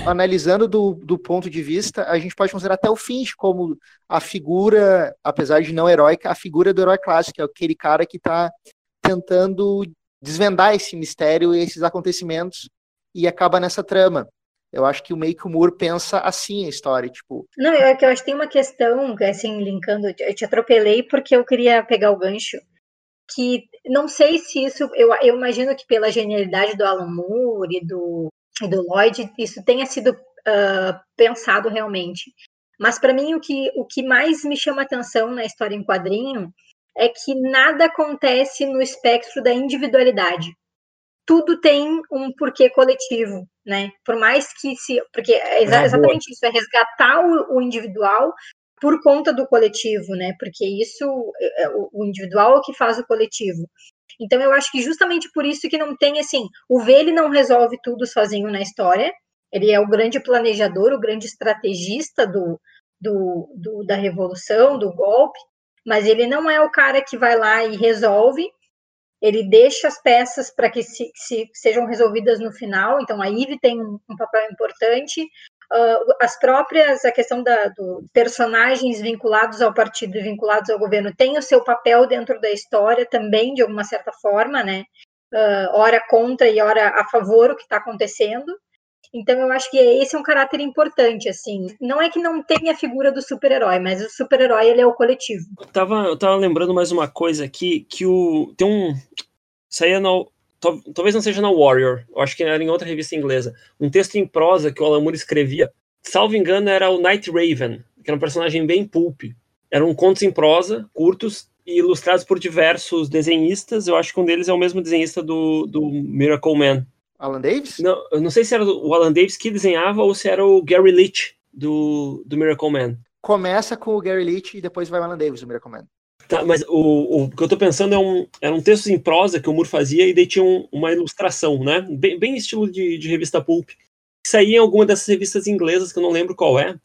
Analisando do, do ponto de vista, a gente pode considerar até o Finch como a figura, apesar de não heróica, a figura do herói clássico, é aquele cara que está tentando desvendar esse mistério e esses acontecimentos e acaba nessa trama. Eu acho que o Make Moore pensa assim a história, tipo. Não, eu, eu acho que tem uma questão, assim, linkando, eu te atropelei porque eu queria pegar o gancho que não sei se isso, eu, eu imagino que pela genialidade do Alan Moore e do, e do Lloyd, isso tenha sido uh, pensado realmente. Mas para mim o que, o que mais me chama atenção na história em quadrinho é que nada acontece no espectro da individualidade. Tudo tem um porquê coletivo, né? Por mais que se. Porque é exa exatamente isso, é resgatar o, o individual por conta do coletivo, né? Porque isso, é, é, o individual é o que faz o coletivo. Então eu acho que justamente por isso que não tem assim, o V ele não resolve tudo sozinho na história. Ele é o grande planejador, o grande estrategista do, do, do da revolução, do golpe, mas ele não é o cara que vai lá e resolve. Ele deixa as peças para que se, se, sejam resolvidas no final. Então a Eve tem um, um papel importante, Uh, as próprias, a questão da, do personagens vinculados ao partido e vinculados ao governo tem o seu papel dentro da história também, de alguma certa forma, né? Uh, ora contra e ora a favor o que está acontecendo. Então eu acho que esse é um caráter importante, assim. Não é que não tenha a figura do super-herói, mas o super-herói ele é o coletivo. Eu tava, eu tava lembrando mais uma coisa aqui, que o tem um saía no talvez não seja na Warrior, eu acho que era em outra revista inglesa, um texto em prosa que o Alan Moore escrevia, salvo engano era o Night Raven, que era um personagem bem pulp. Eram contos em prosa, curtos, e ilustrados por diversos desenhistas, eu acho que um deles é o mesmo desenhista do, do Miracle Man. Alan Davis? Não, eu não sei se era o Alan Davis que desenhava ou se era o Gary Leach do, do Miracle Man. Começa com o Gary Leach e depois vai o Alan Davis do Miracle Man. Tá, mas o, o que eu tô pensando é um, era um texto em prosa que o Moore fazia e daí tinha um, uma ilustração, né? Bem, bem estilo de, de, revista pulp. Que saía em alguma dessas revistas inglesas que eu não lembro qual é.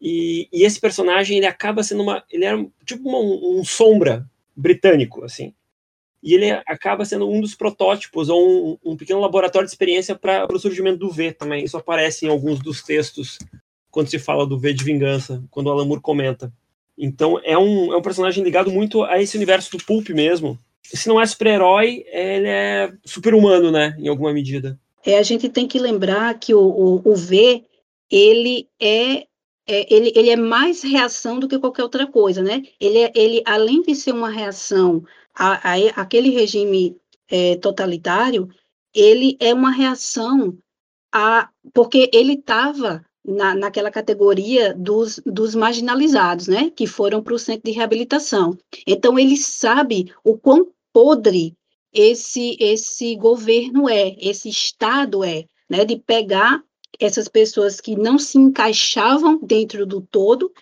E, e esse personagem, ele acaba sendo uma... Ele era tipo uma, um, um sombra britânico, assim. E ele acaba sendo um dos protótipos ou um, um pequeno laboratório de experiência para o surgimento do V também. Isso aparece em alguns dos textos quando se fala do V de vingança, quando o Alan Moore comenta. Então é um, é um personagem ligado muito a esse universo do pulp mesmo. Se não é super-herói, ele é super-humano, né? Em alguma medida. É, a gente tem que lembrar que o, o, o V, ele é, é, ele, ele é mais reação do que qualquer outra coisa, né? Ele, é, ele além de ser uma reação a, a aquele regime é, totalitário, ele é uma reação a porque ele estava na, naquela categoria dos, dos marginalizados, né, que foram para o centro de reabilitação. Então, ele sabe o quão podre esse, esse governo é, esse Estado é, né, de pegar essas pessoas que não se encaixavam dentro do todo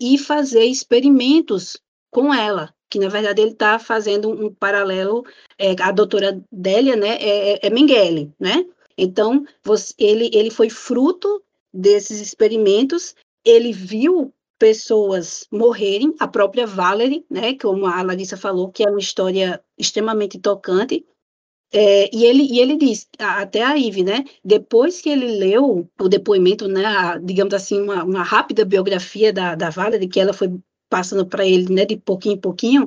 e fazer experimentos com ela, que na verdade ele está fazendo um paralelo, é, a doutora Délia, né, é, é, é Mengele, né, então você, ele, ele foi fruto desses experimentos, ele viu pessoas morrerem, a própria Valerie, né, como a Larissa falou, que é uma história extremamente tocante, é, e, ele, e ele diz, até a Ive, né, depois que ele leu o depoimento, né, a, digamos assim, uma, uma, rápida biografia da, da Valerie, que ela foi passando para ele, né, de pouquinho em pouquinho,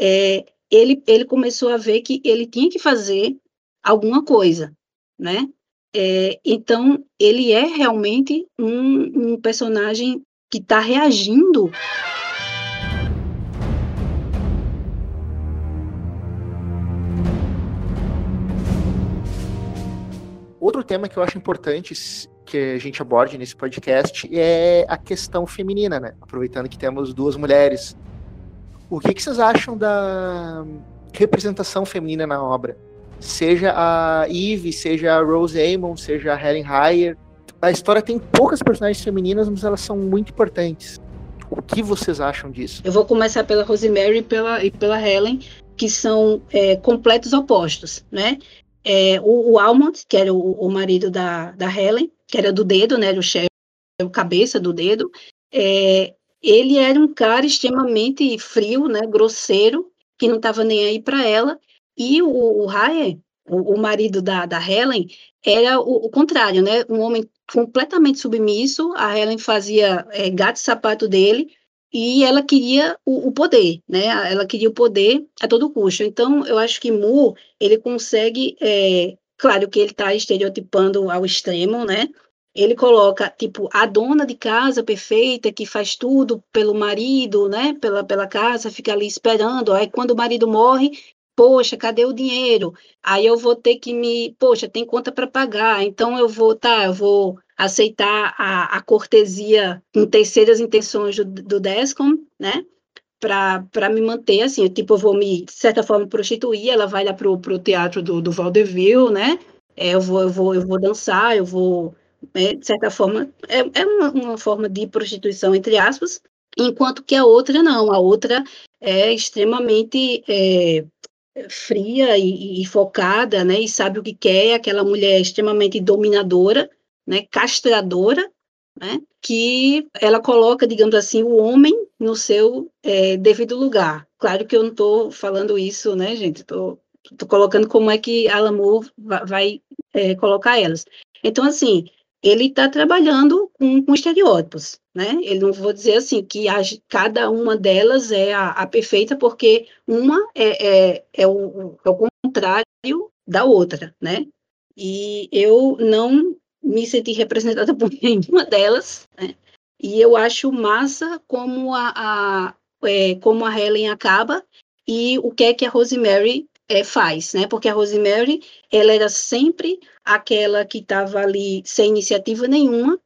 é, ele, ele começou a ver que ele tinha que fazer alguma coisa, né, é, então, ele é realmente um, um personagem que está reagindo. Outro tema que eu acho importante que a gente aborde nesse podcast é a questão feminina, né? Aproveitando que temos duas mulheres. O que, que vocês acham da, representação feminina na obra. Seja a Eve, seja a Rose Amon, seja a Helen Heyer. A história tem poucas personagens femininas, mas elas são muito importantes. O que vocês acham disso? Eu vou começar pela Rosemary e pela, e pela Helen, que são é, completos opostos, né? É, o, o, Almond, que era o, o, marido da, da Helen, que era do dedo, né? O chefe, o cabeça do dedo. É, ele era um cara extremamente frio, né? Grosseiro, que não estava nem aí para ela. E o, o Ryan, o, o, marido da, da Helen, era o, o, contrário, né? Um homem completamente submisso. A Helen fazia é, gato e sapato dele e ela queria o, o, poder, né? Ela queria o poder a todo custo. Então, eu acho que Mu ele consegue, é, claro que ele está estereotipando ao extremo, né? Ele coloca tipo a dona de casa perfeita que faz tudo pelo marido, né? Pela pela casa, fica ali esperando. Aí quando o marido morre, poxa, cadê o dinheiro? Aí eu vou ter que me, poxa, tem conta para pagar. Então eu vou, tá, eu vou aceitar a, a cortesia em terceiras intenções do, do DESCOM, né? Para me manter assim, tipo, eu vou me, de certa forma, prostituir, ela vai lá pro, pro teatro do, do Vaudeville, né? É, eu, vou, eu, vou, eu vou dançar, eu vou, é, de certa forma, é, é uma, uma forma de prostituição, entre aspas, enquanto que a outra não, a outra é extremamente é, fria e, e, focada, né, e sabe o que quer, aquela mulher extremamente dominadora, né, castradora, né, que ela coloca, digamos assim, o homem no seu é, devido lugar. Claro que eu não estou falando isso, né, gente, estou colocando como é que Alan Moore vai, é, colocar elas. Então, assim, ele está trabalhando com, com, estereótipos, né? Ele não vou dizer assim que a, cada uma delas é a, a perfeita, porque uma é, é, é, o, é o contrário da outra, né? E eu não me senti representada *laughs* por nenhuma delas, né? E eu acho massa como a, a é, como a Helen acaba e o que é que a Rosemary é, faz, né? Porque a Rosemary, ela era sempre aquela que estava ali sem iniciativa nenhuma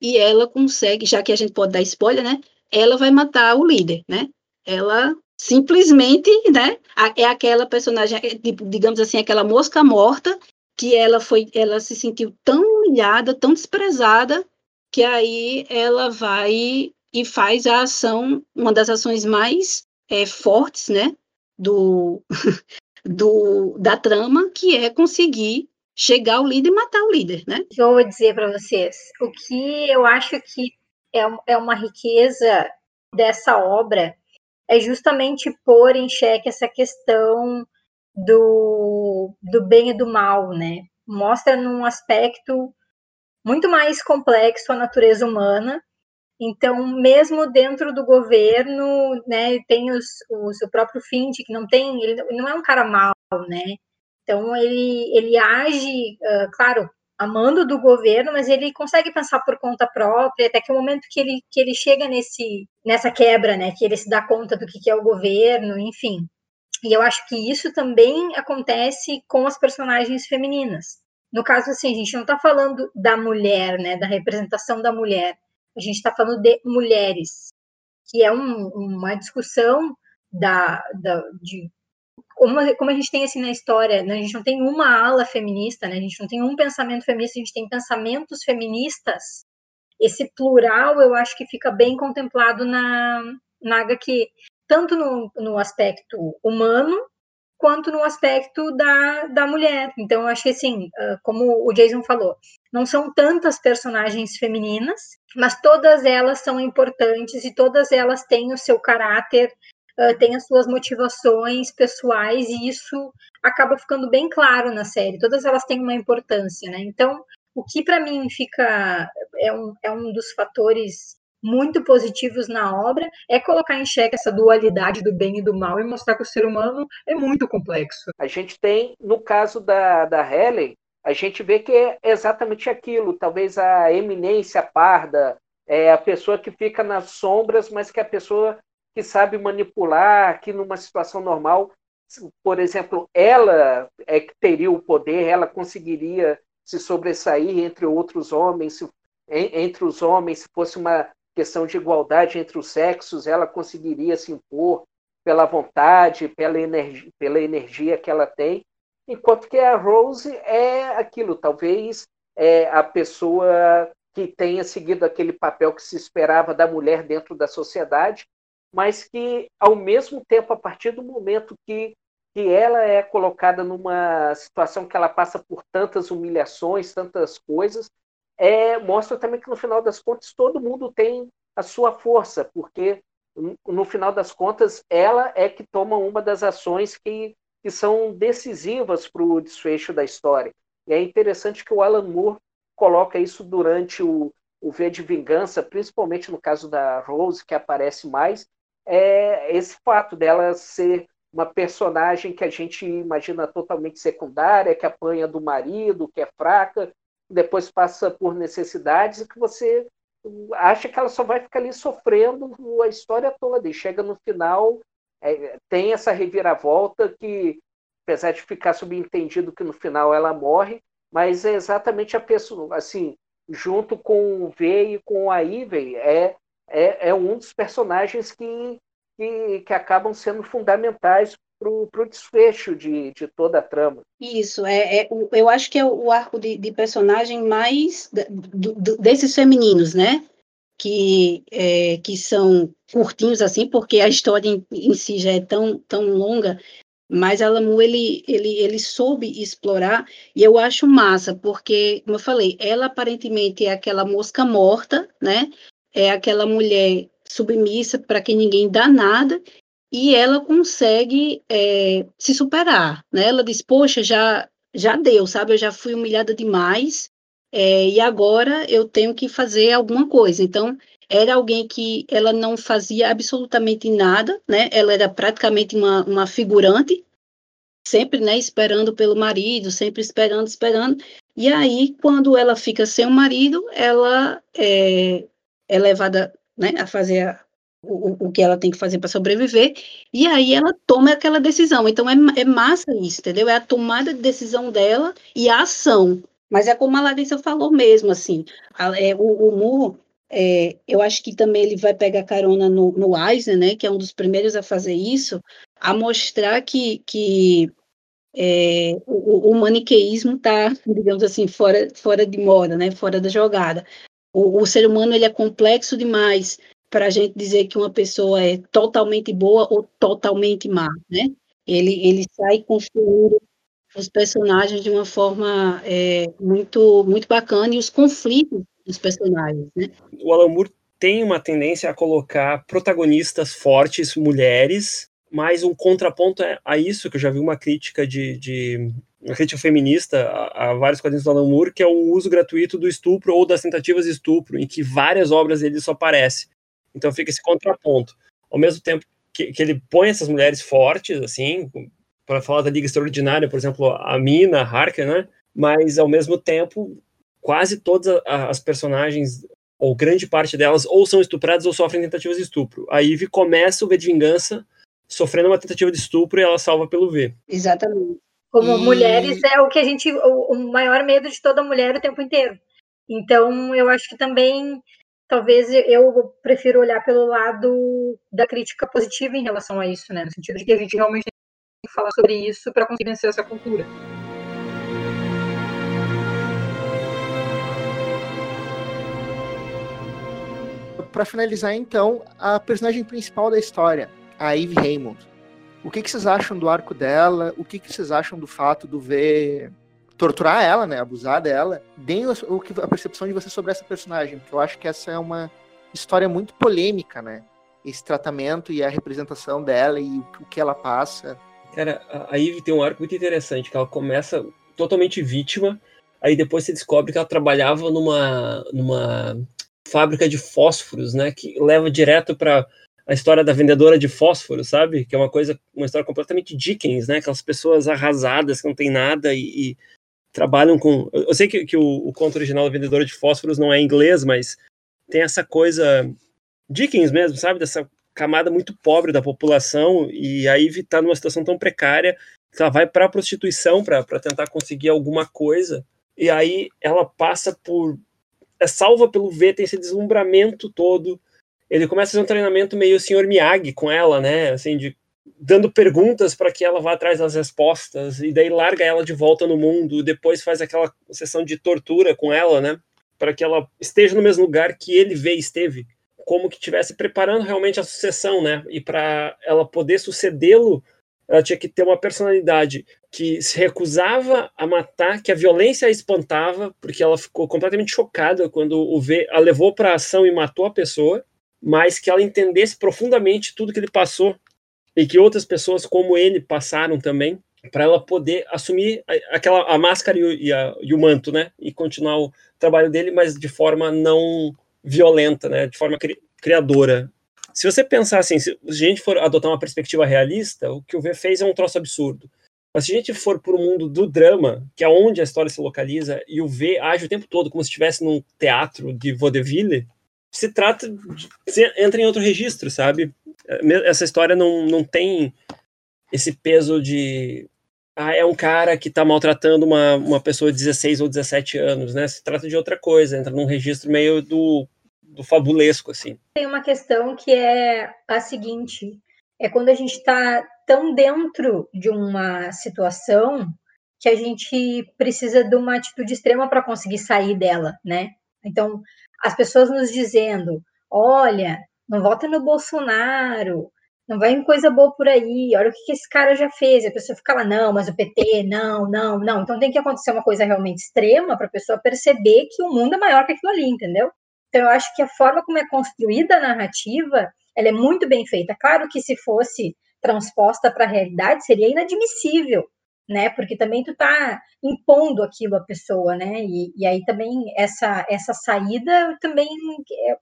e ela consegue, já que a gente pode dar spoiler, né? Ela vai matar o líder, né? Ela simplesmente, né? É aquela personagem, é, tipo, digamos assim, aquela mosca morta que ela foi, ela se sentiu tão humilhada, tão desprezada, que aí ela vai e faz a ação, uma das ações mais é, fortes, né? Do, *laughs* do, da trama, que é conseguir chegar ao líder e matar o líder, né? Eu vou dizer para vocês, o que eu acho que é, é uma riqueza dessa obra é justamente pôr em xeque essa questão do, do bem e do mal, né? Mostra num aspecto muito mais complexo a natureza humana então, mesmo dentro do governo, né, tem os, o seu próprio Fint, que não tem, ele não é um cara mau, né? Então, ele, ele age, uh, claro, amando do governo, mas ele consegue pensar por conta própria, até que o momento que ele, que ele chega nesse, nessa quebra, né, que ele se dá conta do que, que é o governo, enfim. E eu acho que isso também acontece com as personagens femininas. No caso, assim, a gente não está falando da mulher, né, da representação da mulher, a gente está falando de mulheres, que é um, uma discussão da, da, de como, como a gente tem assim na história, né? a gente não tem uma ala feminista, né? a gente não tem um pensamento feminista, a gente tem pensamentos feministas. Esse plural eu acho que fica bem contemplado na, na HQ, tanto no, no aspecto humano quanto no aspecto da, da mulher. Então, eu acho que, assim, como o Jason falou, não são tantas personagens femininas, mas todas elas são importantes e todas elas têm o seu caráter, têm as suas motivações pessoais, e isso acaba ficando bem claro na série. Todas elas têm uma importância, né? Então, o que para mim fica é um, é um dos fatores muito positivos na obra é colocar em xeque essa dualidade do bem e do mal e mostrar que o ser humano é muito complexo. A gente tem, no caso da, da Helen, a gente vê que é exatamente aquilo, talvez a eminência parda, é a pessoa que fica nas sombras, mas que é a pessoa que sabe manipular, que numa situação normal, por exemplo, ela é que teria o poder, ela conseguiria se sobressair entre outros homens, se, entre os homens, se fosse uma questão de igualdade entre os sexos, ela conseguiria se impor. pela vontade, pela energia, pela energia que ela tem, enquanto que a Rose é aquilo, talvez é a pessoa que tenha seguido aquele papel que se esperava da mulher dentro da sociedade, mas que, ao mesmo tempo, a partir do momento que, que ela é colocada numa situação que ela passa por tantas humilhações, tantas coisas, é, mostra também que, no final das contas, todo mundo tem a sua força, porque, no final das contas, ela é que toma uma das ações que, que são decisivas para o desfecho da história. E é interessante que o Alan Moore coloca isso durante o, o V de Vingança, principalmente no caso da Rose, que aparece mais, é esse fato dela ser uma personagem que a gente imagina totalmente secundária, que apanha do marido, que é fraca, depois passa por necessidades e que você acha que ela só vai ficar ali sofrendo a história toda. E chega no final é, tem essa reviravolta que apesar de ficar subentendido que no final ela morre mas é exatamente a pessoa assim junto com o V e com a Ivy é é, é um dos personagens que, que, que acabam sendo fundamentais para o desfecho de, de toda a trama. Isso, é, é, eu acho que é o arco de, de personagem mais do, do, desses femininos, né? Que, é, que são curtinhos assim, porque a história em, em, si já é tão, tão longa, mas Alamu ele, ele, ele soube explorar, e eu acho massa, porque, como eu falei, ela aparentemente é aquela mosca morta, né? é aquela mulher submissa para quem ninguém dá nada e ela consegue é, se superar, né? Ela diz, poxa, já já deu, sabe? Eu já fui humilhada demais é, e agora eu tenho que fazer alguma coisa. Então era alguém que ela não fazia absolutamente nada, né? Ela era praticamente uma, uma figurante, sempre, né? Esperando pelo marido, sempre esperando, esperando. E aí, quando ela fica sem o marido, ela é, é levada né, a fazer a, o, o que ela tem que fazer para sobreviver, e aí ela toma aquela decisão. Então é, é massa isso, entendeu? É a tomada de decisão dela e a ação. Mas é como a Larissa falou mesmo, assim, a, é, o, o é, eu acho que também ele vai pegar carona no, no Eisner, né, que é um dos primeiros a fazer isso, a mostrar que, que é, o, o, maniqueísmo está, digamos assim, fora, fora de moda, né, fora da jogada. O, o ser humano ele é complexo demais para a gente dizer que uma pessoa é totalmente boa ou totalmente má, né? Ele, ele sai construindo os personagens de uma forma é, muito muito bacana e os conflitos dos personagens, né? O Alan Moore tem uma tendência a colocar protagonistas fortes, mulheres, mas um contraponto a isso, que eu já vi uma crítica de, de uma crítica feminista a, a, vários quadrinhos do Alan Moore, que é o uso gratuito do estupro ou das tentativas de estupro, em que várias obras dele só aparecem. Então fica esse contraponto. Ao mesmo tempo que, que ele põe essas mulheres fortes, assim, para falar da Liga Extraordinária, por exemplo, a Mina, a Harker, né? Mas ao mesmo tempo, quase todas as personagens, ou grande parte delas, ou são estupradas ou sofrem tentativas de estupro. A Ivy começa o V de Vingança sofrendo uma tentativa de estupro e ela salva pelo V. Exatamente. Como e... mulheres é o que a gente, o, o maior medo de toda mulher o tempo inteiro. Então, eu acho que também, talvez eu prefiro olhar pelo lado da crítica positiva em relação a isso, né? No sentido de que a gente realmente tem que falar sobre isso para conseguir vencer essa cultura. Para finalizar, então, a personagem principal da história, a Eve Raymond. O que, que vocês acham do arco dela? O que, que vocês acham do fato do ver torturar ela, né? Abusar dela? Deem o que a percepção de vocês sobre essa personagem, porque eu acho que essa é uma história muito polêmica, né? Esse tratamento e a representação dela e o que ela passa. Cara, a Eve tem um arco muito interessante, que ela começa totalmente vítima, aí depois você descobre que ela trabalhava numa, numa fábrica de fósforos, né? Que leva direto para a história da vendedora de fósforo, sabe? Que é uma coisa, uma história completamente Dickens, né? Aquelas pessoas arrasadas que não tem nada e, e trabalham com. Eu sei que, que o, o, conto original da vendedora de fósforos não é inglês, mas tem essa coisa Dickens mesmo, sabe? Dessa camada muito pobre da população e aí está numa situação tão precária que ela vai para a prostituição para tentar conseguir alguma coisa e aí ela passa por é salva pelo V, tem esse deslumbramento todo ele começa a fazer um treinamento meio senhor Miyagi com ela, né? Assim, de dando perguntas para que ela vá atrás das respostas e daí larga ela de volta no mundo, depois faz aquela sessão de tortura com ela, né, para que ela esteja no mesmo lugar que ele vê esteve, como que estivesse preparando realmente a sucessão, né, e para ela poder sucedê-lo, ela tinha que ter uma personalidade que se recusava a matar, que a violência a espantava, porque ela ficou completamente chocada quando o V a levou para ação e matou a pessoa, mas que ela entendesse profundamente tudo que ele passou e que outras pessoas como ele passaram também, para ela poder assumir aquela a máscara e o, e, a, e o, manto, né, e continuar o trabalho dele, mas de forma não violenta, né, de forma cri, criadora. Se você pensar assim, se a gente for adotar uma perspectiva realista, o que o V fez é um troço absurdo. Mas se a gente for para o mundo do drama, que é onde a história se localiza, e o V age o tempo todo como se estivesse num teatro de vaudeville, se trata de, você entra em outro registro, sabe? É, essa história não, não tem esse peso de ah, é um cara que está maltratando uma, uma pessoa de 16 ou 17 anos, né? Se trata de outra coisa, entra num registro meio do, do fabulesco, assim. Tem uma questão que é a seguinte, é quando a gente está tão dentro de uma situação que a gente precisa de uma atitude extrema para conseguir sair dela, né? Então, as pessoas nos dizendo: olha, não vota no Bolsonaro, não vai coisa boa por aí, olha o que, que esse cara já fez. A pessoa fica lá, não, mas o PT, não, não, não. Então tem que acontecer uma coisa realmente extrema para a pessoa perceber que o mundo é maior que aquilo ali, entendeu? Então eu acho que a forma como é construída a narrativa, ela é muito bem feita. Claro que se fosse transposta para a realidade, seria inadmissível né? Porque também tu tá impondo aquilo à pessoa, né? E, e aí também essa essa saída também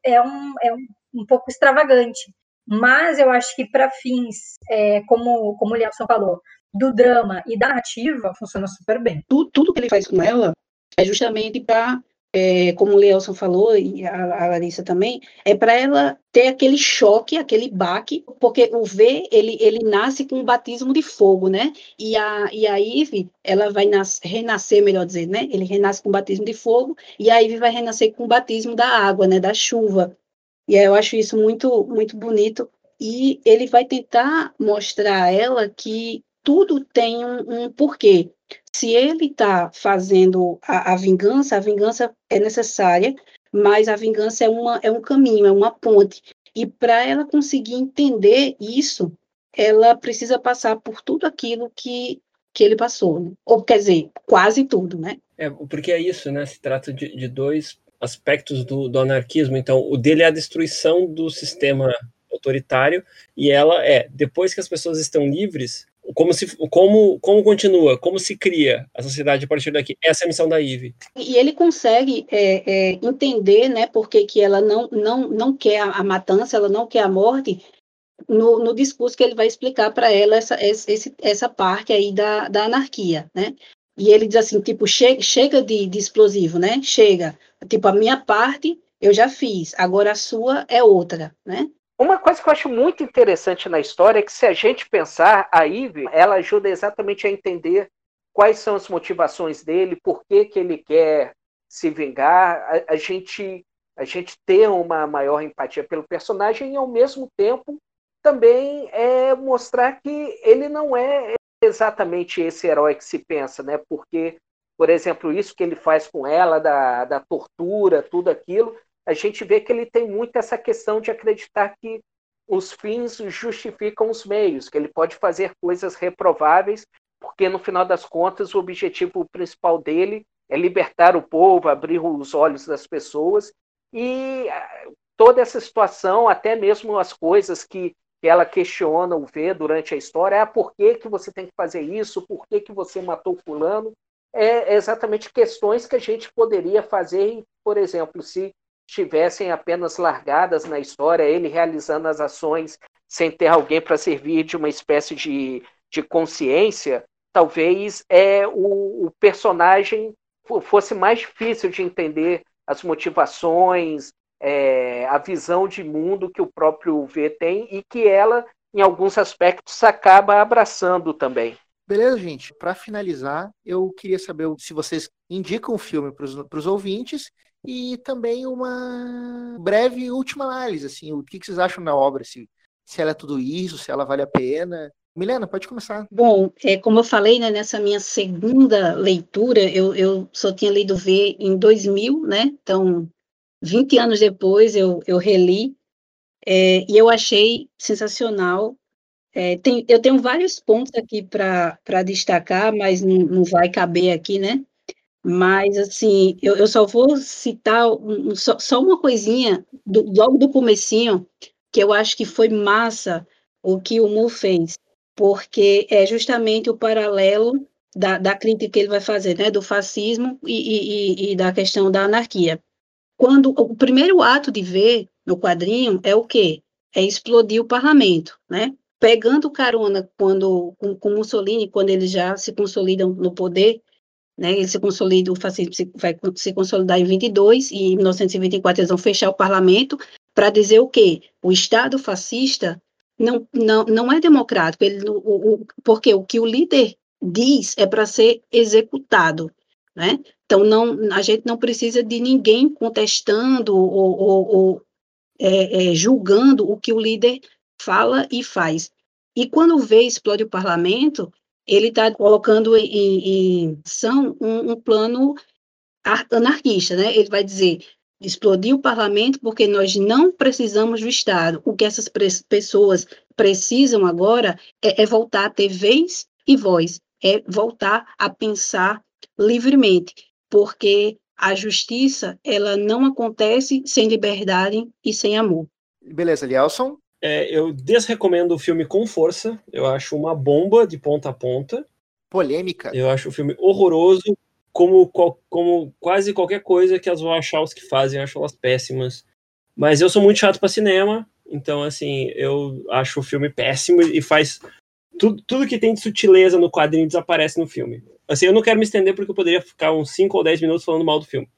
é, é um, é um, um pouco extravagante. Mas eu acho que para fins, é, como, como o Lielson falou, do drama e da narrativa, funciona super bem. Tudo, tudo que ele faz com ela é justamente para é, como o Leelson falou, e a, a Larissa também, é para ela ter aquele choque, aquele baque, porque o V, ele, ele nasce com um batismo de fogo, né? E a, e a Eve, ela vai nas, renascer, melhor dizer, né? Ele renasce com um batismo de fogo, e a Eve vai renascer com o batismo da água, né? Da chuva. E eu acho isso muito, muito bonito. E ele vai tentar mostrar a ela que tudo tem um, um porquê se ele está fazendo a, a, vingança, a vingança é necessária, mas a vingança é, uma, é um caminho, é uma ponte. E para ela conseguir entender isso, ela precisa passar por tudo aquilo que, que ele passou. Né? Ou, quer dizer, quase tudo, né? É, porque é isso, né? Se trata de, de dois aspectos do, do anarquismo. Então, o dele é a destruição do sistema autoritário, e ela é, depois que as pessoas estão livres, como se como como continua, como se cria a sociedade a partir daqui. Essa é a missão da Eve. E ele consegue é, é, entender, né, porque que ela não não não quer a, a matança, ela não quer a morte. No, no discurso que ele vai explicar para ela essa, essa, essa parte aí da, da anarquia, né? E ele diz assim, tipo, chega, chega de, de explosivo, né? Chega. Tipo, a minha parte eu já fiz, agora a sua é outra, né? Uma coisa que eu acho muito interessante na história é que se a gente pensar, a Eve, ela ajuda exatamente a entender quais são as motivações dele, por que, que ele quer se vingar, a, a gente a gente ter uma maior empatia pelo personagem e ao mesmo tempo também é mostrar que ele não é exatamente esse herói que se pensa, né? Porque, por exemplo, isso que ele faz com ela, da, da tortura, tudo aquilo, a gente vê que ele tem muito essa questão de acreditar que os fins justificam os meios, que ele pode fazer coisas reprováveis, porque no final das contas o objetivo principal dele é libertar o povo, abrir os olhos das pessoas e ah, toda essa situação, até mesmo as coisas que, que ela questiona ou vê durante a história, ah, por que, que você tem que fazer isso, por que, que você matou fulano, é exatamente questões que a gente poderia fazer, por exemplo, se estivessem apenas largadas na história, ele realizando as ações sem ter alguém para servir de uma espécie de, de consciência, talvez é o, o personagem fosse mais difícil de entender as motivações, é, a visão de mundo que o próprio V tem e que ela, em alguns aspectos, acaba abraçando também. Beleza, gente? Para finalizar, eu queria saber se vocês indicam o filme para os ouvintes e também uma breve última análise, assim, o que, que vocês acham da obra, se, se ela é tudo isso, se ela vale a pena. Milena, pode começar. Bom, é, como eu falei, né, nessa minha segunda leitura, eu, eu só tinha lido V em 2000, né? Então, 20 anos depois eu, eu reli é, e eu achei sensacional. É, tem, eu tenho vários pontos aqui para destacar, mas não, não vai caber aqui, né? Mas, assim, eu, eu só vou citar um, só, só, uma coisinha, do, logo do comecinho, que eu acho que foi massa o que o Mu fez, porque é justamente o paralelo da, da crítica que ele vai fazer, né, do fascismo e, e, e da questão da anarquia. Quando o primeiro ato de ver no quadrinho é o quê? É explodir o parlamento, né? Pegando carona quando com, com Mussolini, quando eles já se consolidam no poder, né? Ele se consolida, o fascismo se, vai se consolidar em 22 e em 1924 eles vão fechar o parlamento para dizer o quê? O Estado fascista não, não, não é democrático, ele, o, o, porque o que o líder diz é para ser executado, né? Então, não, a gente não precisa de ninguém contestando ou, ou, ou é, é, julgando o que o líder fala e faz. E quando vê explode o parlamento, ele está colocando em, em ação um, um, plano anarquista, né? Ele vai dizer explodir o parlamento porque nós não precisamos do Estado. O que essas pessoas precisam agora é, é voltar a ter vez e voz, é voltar a pensar livremente porque a justiça ela não acontece sem liberdade e sem amor. Beleza, Lielson? É, eu desrecomendo o filme com força. Eu acho uma bomba de ponta a ponta. Polêmica. Eu acho o filme horroroso, como, como quase qualquer coisa que as Wachowski fazem. Eu acho elas péssimas. Mas eu sou muito chato para cinema, então assim eu acho o filme péssimo e faz tudo, tudo que tem de sutileza no quadrinho desaparece no filme. Assim, eu não quero me estender porque eu poderia ficar uns 5 ou 10 minutos falando mal do filme.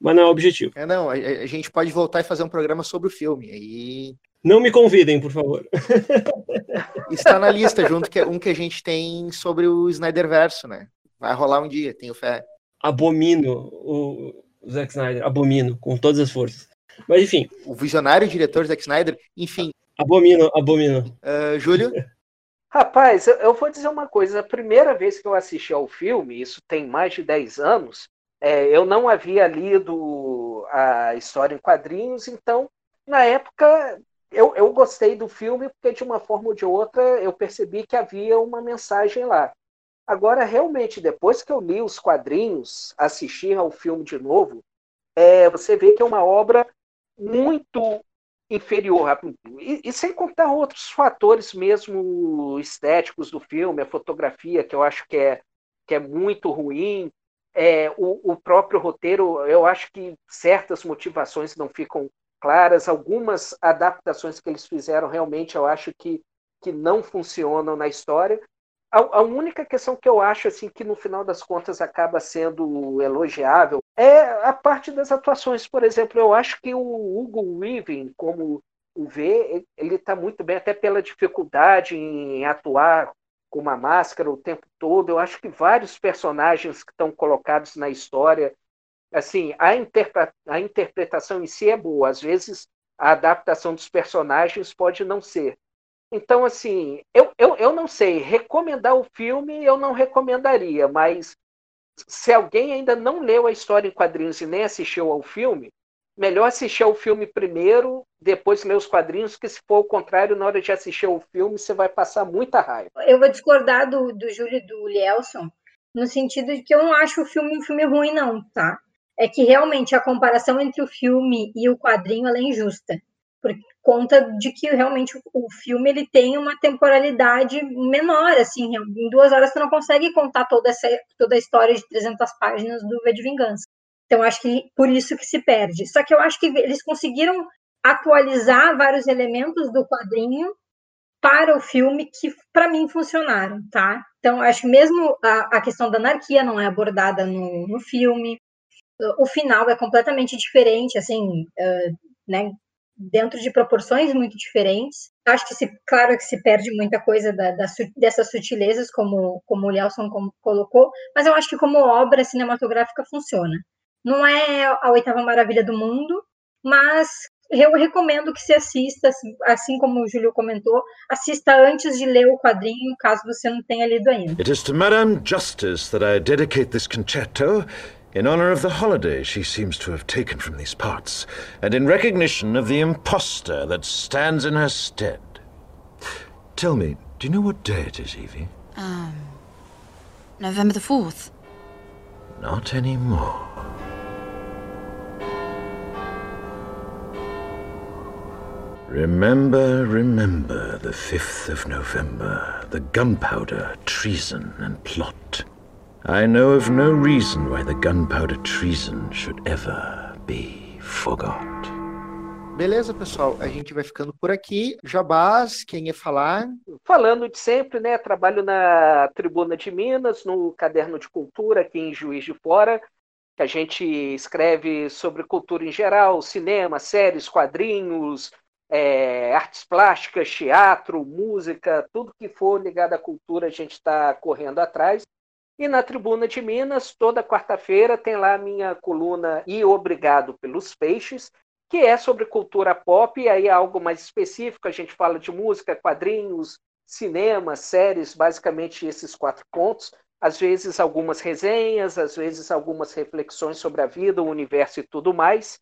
Mas não é o objetivo. É, não, a, a gente pode voltar e fazer um programa sobre o filme. Aí. Não me convidem, por favor. *laughs* Está na lista, junto que um que a gente tem sobre o Snyder Verso, né? Vai rolar um dia, tenho fé. Abomino o Zack Snyder, abomino, com todas as forças. Mas enfim. O visionário diretor Zack Snyder, enfim. Abomino, abomino. Uh, Júlio? *laughs* Rapaz, eu, vou dizer uma coisa. A primeira vez que eu assisti ao filme, isso tem mais de 10 anos, é, eu não havia lido a história em quadrinhos, então, na época, eu, eu gostei do filme porque, de uma forma ou de outra, eu percebi que havia uma mensagem lá. Agora, realmente, depois que eu li os quadrinhos, assistir ao filme de novo, é, você vê que é uma obra muito inferior. E, sem contar outros fatores mesmo estéticos do filme, a fotografia, que eu acho que é, que é muito ruim, é, o, o próprio roteiro, eu acho que certas motivações não ficam claras, algumas adaptações que eles fizeram realmente eu acho que, que não funcionam na história. A, a, única questão que eu acho assim que no final das contas acaba sendo elogiável é a parte das atuações. Por exemplo, eu acho que o Hugo Weaving, como o V, ele está muito bem, até pela dificuldade em atuar com uma máscara o tempo todo. Eu acho que vários personagens que estão colocados na história, assim, a, interpre a interpretação em si é boa. Às vezes a adaptação dos personagens pode não ser. Então, assim, eu, eu, eu não sei, recomendar o filme eu não recomendaria, mas se alguém ainda não leu a história em quadrinhos e nem assistiu ao filme, melhor assistir ao filme primeiro, depois ler os quadrinhos, que se for o contrário, na hora de assistir ao filme, você vai passar muita raiva. Eu vou discordar do, do Júlio e do Lielson, no sentido de que eu não acho o filme um filme ruim, não, tá? É que realmente a comparação entre o filme e o quadrinho é injusta por conta de que realmente o filme ele tem uma temporalidade menor, assim, em duas horas você não consegue contar toda essa toda a história de 300 páginas do V de Vingança. Então acho que por isso que se perde. Só que eu acho que eles conseguiram atualizar vários elementos do quadrinho para o filme que para mim funcionaram, tá? Então acho que mesmo a, a questão da anarquia não é abordada no, no filme, o final é completamente diferente, assim, uh, né? Dentro de proporções muito diferentes. Acho que, se, claro, que se perde muita coisa da, da, dessas sutilezas, como, como o Nelson colocou, mas eu acho que como obra cinematográfica funciona. Não é a oitava maravilha do mundo, mas eu recomendo que se assista, assim, assim como o Júlio comentou, assista antes de ler o quadrinho, caso você não tenha lido ainda. It is to Madame Justice that I dedicate this concerto. In honor of the holiday she seems to have taken from these parts, and in recognition of the impostor that stands in her stead. Tell me, do you know what day it is, Evie? Um, November the 4th. Not anymore. Remember, remember the 5th of November, the gunpowder, treason, and plot. I know of no reason why the gunpowder treason should ever be forgot. Beleza, pessoal. A gente vai ficando por aqui. Jabás, quem ia falar? Falando de sempre, né? Trabalho na Tribuna de Minas, no Caderno de Cultura, aqui em Juiz de Fora, que a gente escreve sobre cultura em geral, cinema, séries, quadrinhos, é, artes plásticas, teatro, música, tudo que for ligado à cultura, a gente está correndo atrás. E na Tribuna de Minas, toda quarta-feira, tem lá a minha coluna E Obrigado pelos Peixes, que é sobre cultura pop, e aí é algo mais específico, a gente fala de música, quadrinhos, cinema, séries, basicamente esses quatro pontos. Às vezes algumas resenhas, às vezes algumas reflexões sobre a vida, o universo e tudo mais.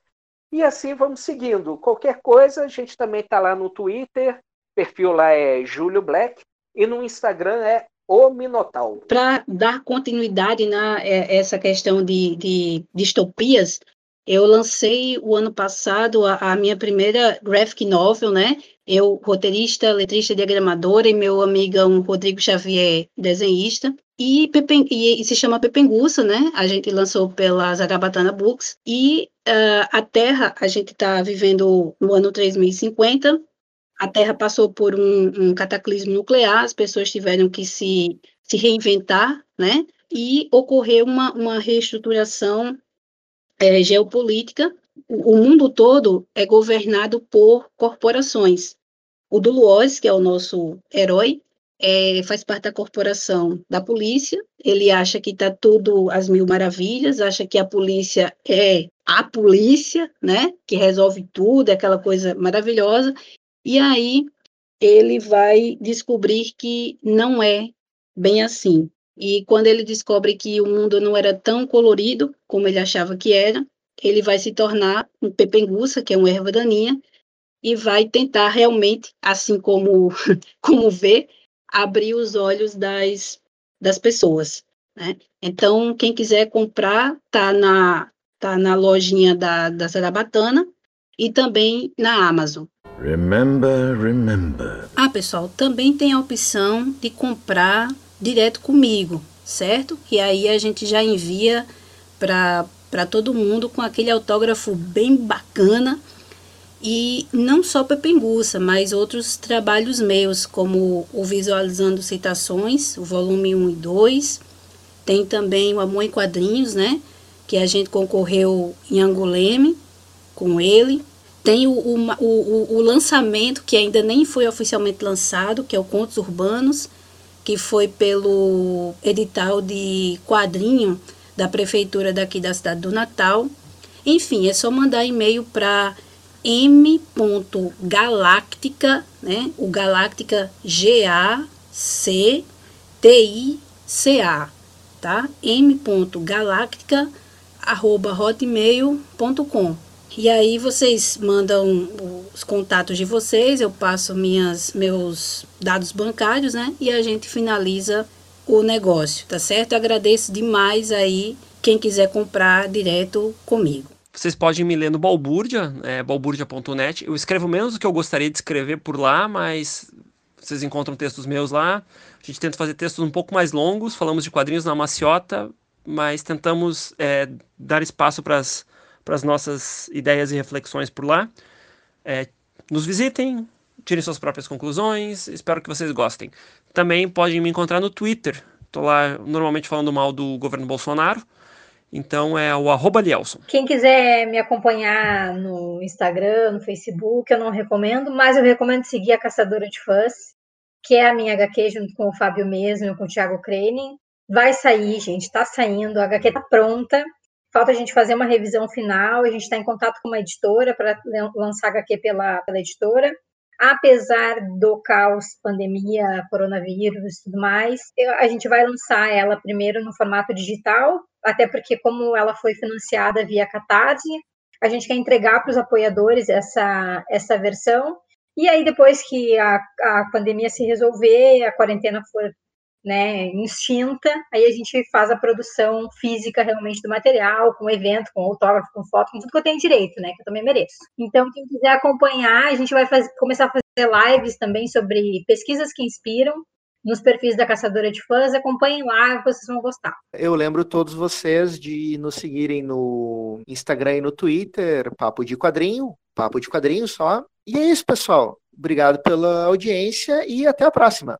E assim vamos seguindo. Qualquer coisa, a gente também está lá no Twitter, perfil lá é Júlio Black, e no Instagram é o Minotauro. Para dar continuidade na é, essa questão de, de distopias, eu lancei o ano passado a, a, minha primeira graphic novel, né? Eu, roteirista, letrista, diagramadora, e meu amigão Rodrigo Xavier, desenhista. E, Pepen, e, e, se chama Pepenguça, né? A gente lançou pela Zagabatana Books. E uh, a Terra, a gente está vivendo no ano 3050, a Terra passou por um, um cataclismo nuclear, as pessoas tiveram que se, se reinventar, né? E ocorreu uma, uma reestruturação é, geopolítica. O, o, mundo todo é governado por corporações. O Duluoz, que é o nosso herói, é, faz parte da corporação da polícia. Ele acha que está tudo às mil maravilhas, acha que a polícia é a polícia, né? Que resolve tudo, é aquela coisa maravilhosa. E aí ele vai descobrir que não é bem assim. E quando ele descobre que o mundo não era tão colorido como ele achava que era, ele vai se tornar um pepenguça, que é uma erva daninha, e vai tentar realmente, assim como *laughs* como vê, abrir os olhos das, das pessoas. Né? Então, quem quiser comprar, tá na tá na lojinha da, da Sarabatana e também na Amazon. Remember, remember. Ah, pessoal, também tem a opção de comprar direto comigo, certo? E aí a gente já envia para todo mundo com aquele autógrafo bem bacana. E não só Pepenguça, mas outros trabalhos meus, como o Visualizando Citações, o volume 1 e 2. Tem também o Amor em Quadrinhos, né? Que a gente concorreu em Angoleme com ele. Tem o, o, o, o, lançamento, que ainda nem foi oficialmente lançado, que é o Contos Urbanos, que foi pelo edital de quadrinho da prefeitura daqui da cidade do Natal. Enfim, é só mandar e-mail para m.galáctica, né? O Galáctica G-A-C-T-I-C-A, tá? m.galáctica.hotmail.com e aí vocês mandam os contatos de vocês, eu passo minhas, meus dados bancários, né? E a gente finaliza o negócio, tá certo? Eu agradeço demais aí quem quiser comprar direto comigo. Vocês podem me ler no Balbúrdia, é, balbúrdia.net. Eu escrevo menos do que eu gostaria de escrever por lá, mas vocês encontram textos meus lá. A gente tenta fazer textos um pouco mais longos, falamos de quadrinhos na maciota, mas tentamos é, dar espaço para as para as nossas ideias e reflexões por lá. É, nos visitem, tirem suas próprias conclusões, espero que vocês gostem. Também podem me encontrar no Twitter, estou lá normalmente falando mal do governo Bolsonaro, então é o arroba Lielson. Quem quiser me acompanhar no Instagram, no Facebook, eu não recomendo, mas eu recomendo seguir a Caçadora de Fãs, que é a minha HQ junto com o Fábio mesmo, com o Thiago Krenin. Vai sair, gente, tá saindo, a HQ tá pronta falta a gente fazer uma revisão final, a gente está em contato com uma editora para lançar HQ pela, pela editora. Apesar do caos, pandemia, coronavírus e tudo mais, a gente vai lançar ela primeiro no formato digital, até porque, como ela foi financiada via Catarse, a gente quer entregar para os apoiadores essa, essa versão. E aí, depois que a, a pandemia se resolver, a quarentena for né, extinta, aí a gente faz a produção física realmente do material, com evento, com autógrafo, com foto, com tudo que eu tenho direito, né, que eu também mereço. Então, quem quiser acompanhar, a gente vai fazer, começar a fazer lives também sobre pesquisas que inspiram, nos perfis da Caçadora de Fãs, acompanhem lá, vocês vão gostar. Eu lembro todos vocês de nos seguirem no Instagram e no Twitter, Papo de Quadrinho, Papo de Quadrinho só. E é isso, pessoal. Obrigado pela audiência e até a próxima.